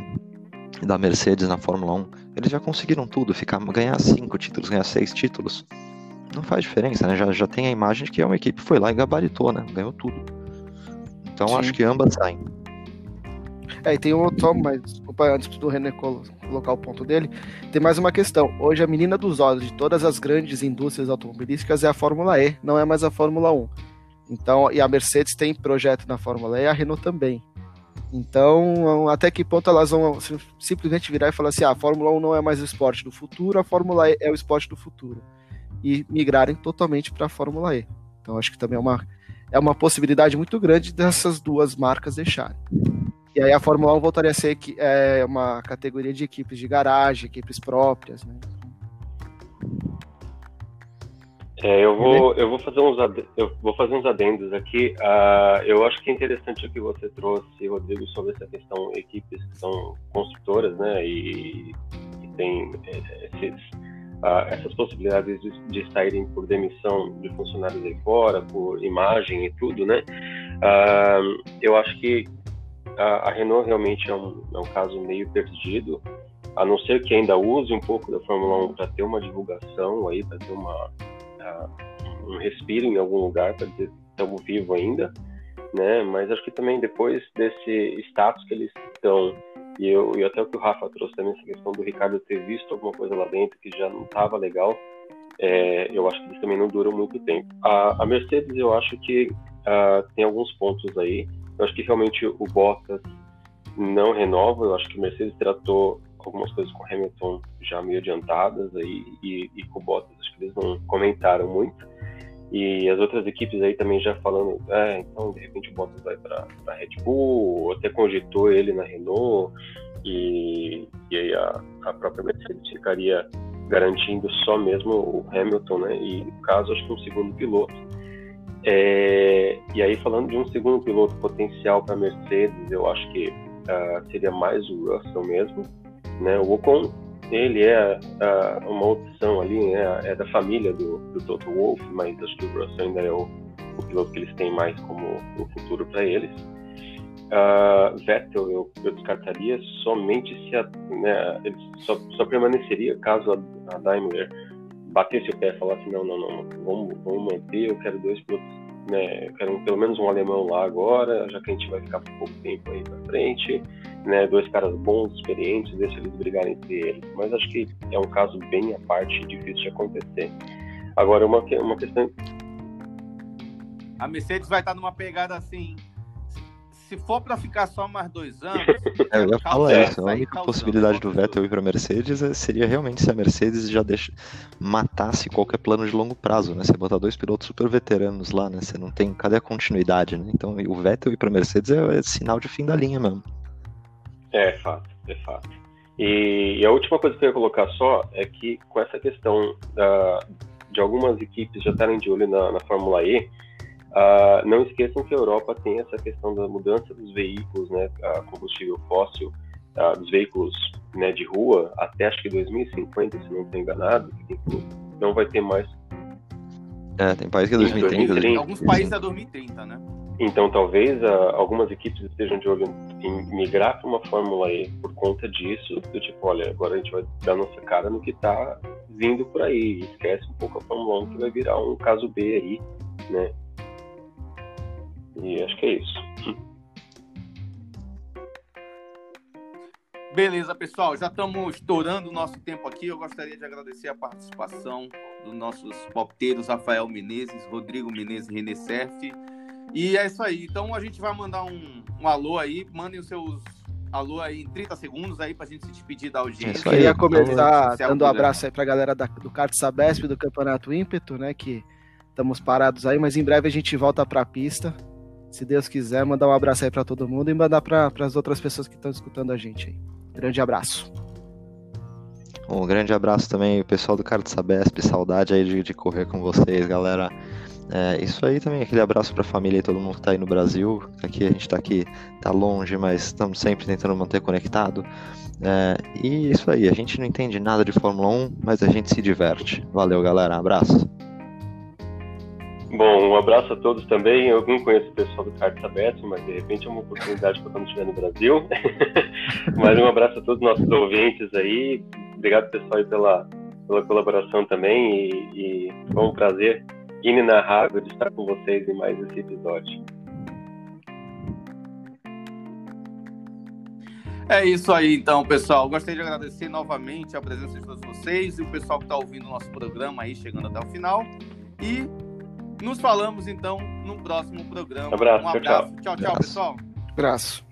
da Mercedes na Fórmula 1? Eles já conseguiram tudo, ficar, ganhar cinco títulos, ganhar seis títulos. Não faz diferença, né? Já, já tem a imagem de que é uma equipe que foi lá e gabaritou, né? Ganhou tudo. Então Sim. acho que ambas saem. É, e tem um outro, mas desculpa, antes do René colocar o ponto dele, tem mais uma questão. Hoje a menina dos olhos de todas as grandes indústrias automobilísticas é a Fórmula E, não é mais a Fórmula 1. Então, e a Mercedes tem projeto na Fórmula E, a Renault também. Então, até que ponto elas vão simplesmente virar e falar assim: ah, a Fórmula 1 não é mais o esporte do futuro, a Fórmula E é o esporte do futuro. E migrarem totalmente para a Fórmula E. Então, acho que também é uma, é uma possibilidade muito grande dessas duas marcas deixarem. E aí a Fórmula 1 voltaria a ser é, uma categoria de equipes de garagem, equipes próprias, né? É, eu vou, eu vou fazer uns, eu vou fazer uns adendos aqui. Uh, eu acho que é interessante o que você trouxe, Rodrigo, sobre essa questão equipes que são construtoras, né, e, e tem é, esses, uh, essas possibilidades de, de, saírem por demissão de funcionários aí fora, por imagem e tudo, né. Uh, eu acho que a, a Renault realmente é um, é um caso meio perdido, a não ser que ainda use um pouco da Fórmula 1 para ter uma divulgação aí, para ter uma, um respiro em algum lugar, para dizer estamos vivos ainda, né? Mas acho que também depois desse status que eles estão, e, eu, e até o que o Rafa trouxe também, essa questão do Ricardo ter visto alguma coisa lá dentro que já não estava legal, é, eu acho que eles também não duram muito tempo. A, a Mercedes, eu acho que uh, tem alguns pontos aí eu acho que realmente o Bottas não renova. Eu acho que o Mercedes tratou algumas coisas com o Hamilton já meio adiantadas aí e, e com o Bottas acho que eles não comentaram muito. E as outras equipes aí também já falando, é, então de repente o Bottas vai para a Red Bull, até cogitou ele na Renault, e, e aí a, a própria Mercedes ficaria garantindo só mesmo o Hamilton, né? E no caso, acho que um segundo piloto. É, e aí, falando de um segundo piloto potencial para Mercedes, eu acho que uh, seria mais o Russell mesmo. Né? O Ocon, ele é uh, uma opção ali, né? é da família do, do Toto Wolff, mas acho que o Russell ainda é o, o piloto que eles têm mais como um futuro para eles. Uh, Vettel eu, eu, descartaria somente se a, né, ele só, só permaneceria caso a, a Daimler batesse o pé e falasse não, não, não, vamos, vamos manter, eu quero dois pilotos, né, eu quero pelo menos um alemão lá agora, já que a gente vai ficar por pouco tempo aí pra frente, né, dois caras bons, experientes, deixa eles brigarem entre eles. Mas acho que é um caso bem à parte, difícil de acontecer. Agora, uma, uma questão... A Mercedes vai estar numa pegada assim, se for para ficar só mais dois anos. É, eu ia falar isso. A única possibilidade do Vettel ir para Mercedes é, seria realmente se a Mercedes já deixa, matasse qualquer plano de longo prazo, né? Você botar dois pilotos super veteranos lá, né? Você não tem. Cadê a continuidade, né? Então o Vettel ir para Mercedes é, é, sinal de fim da linha mesmo. É fato, é fato. E, e, a última coisa que eu ia colocar só é que com essa questão da, de algumas equipes já estarem de olho na, na Fórmula E Uh, não esqueçam que a Europa tem essa questão da mudança dos veículos, né, a combustível fóssil, uh, dos veículos né, de rua, até acho que 2050, se não estou enganado, não vai ter mais. É, tem países que é 2030. 2030. Alguns países é 2030, né? Então, talvez uh, algumas equipes estejam de olho em migrar para uma Fórmula E por conta disso, do tipo, olha, agora a gente vai dar nossa cara no que está vindo por aí, esquece um pouco a Fórmula 1 que vai virar um caso B aí, né? E acho que é isso. Beleza, pessoal, já estamos estourando o nosso tempo aqui. Eu gostaria de agradecer a participação dos nossos palpiteiros Rafael Menezes, Rodrigo Menezes e René Cerf. E é isso aí. Então a gente vai mandar um, um alô aí. Mandem os seus alô aí em 30 segundos aí pra gente se despedir da audiência. Eu queria começar dando um abraço aí pra galera da, do Kart Sabesp do Campeonato Ímpeto, né? Que estamos parados aí, mas em breve a gente volta pra pista. Se Deus quiser, mandar um abraço aí pra todo mundo e mandar para as outras pessoas que estão escutando a gente aí. Grande abraço. Um grande abraço também, pessoal do Kart Sabesp. Saudade aí de, de correr com vocês, galera. É, isso aí também, aquele abraço para a família e todo mundo que está aí no Brasil. Aqui a gente está aqui, tá longe, mas estamos sempre tentando manter conectado. É, e isso aí, a gente não entende nada de Fórmula 1, mas a gente se diverte. Valeu, galera, abraço. Bom, um abraço a todos também. Eu não conheço o pessoal do Cartas Abertas, mas de repente é uma oportunidade para quando estiver no Brasil. mas um abraço a todos os nossos ouvintes aí. Obrigado, pessoal, pela, pela colaboração também. E, e foi um prazer inenarrável de estar com vocês em mais esse episódio. É isso aí, então, pessoal. Gostaria de agradecer novamente a presença de todos vocês e o pessoal que está ouvindo o nosso programa aí, chegando até o final. E nos falamos, então, no próximo programa. Um abraço, um abraço. Tchau, tchau, tchau, tchau pessoal. Abraço.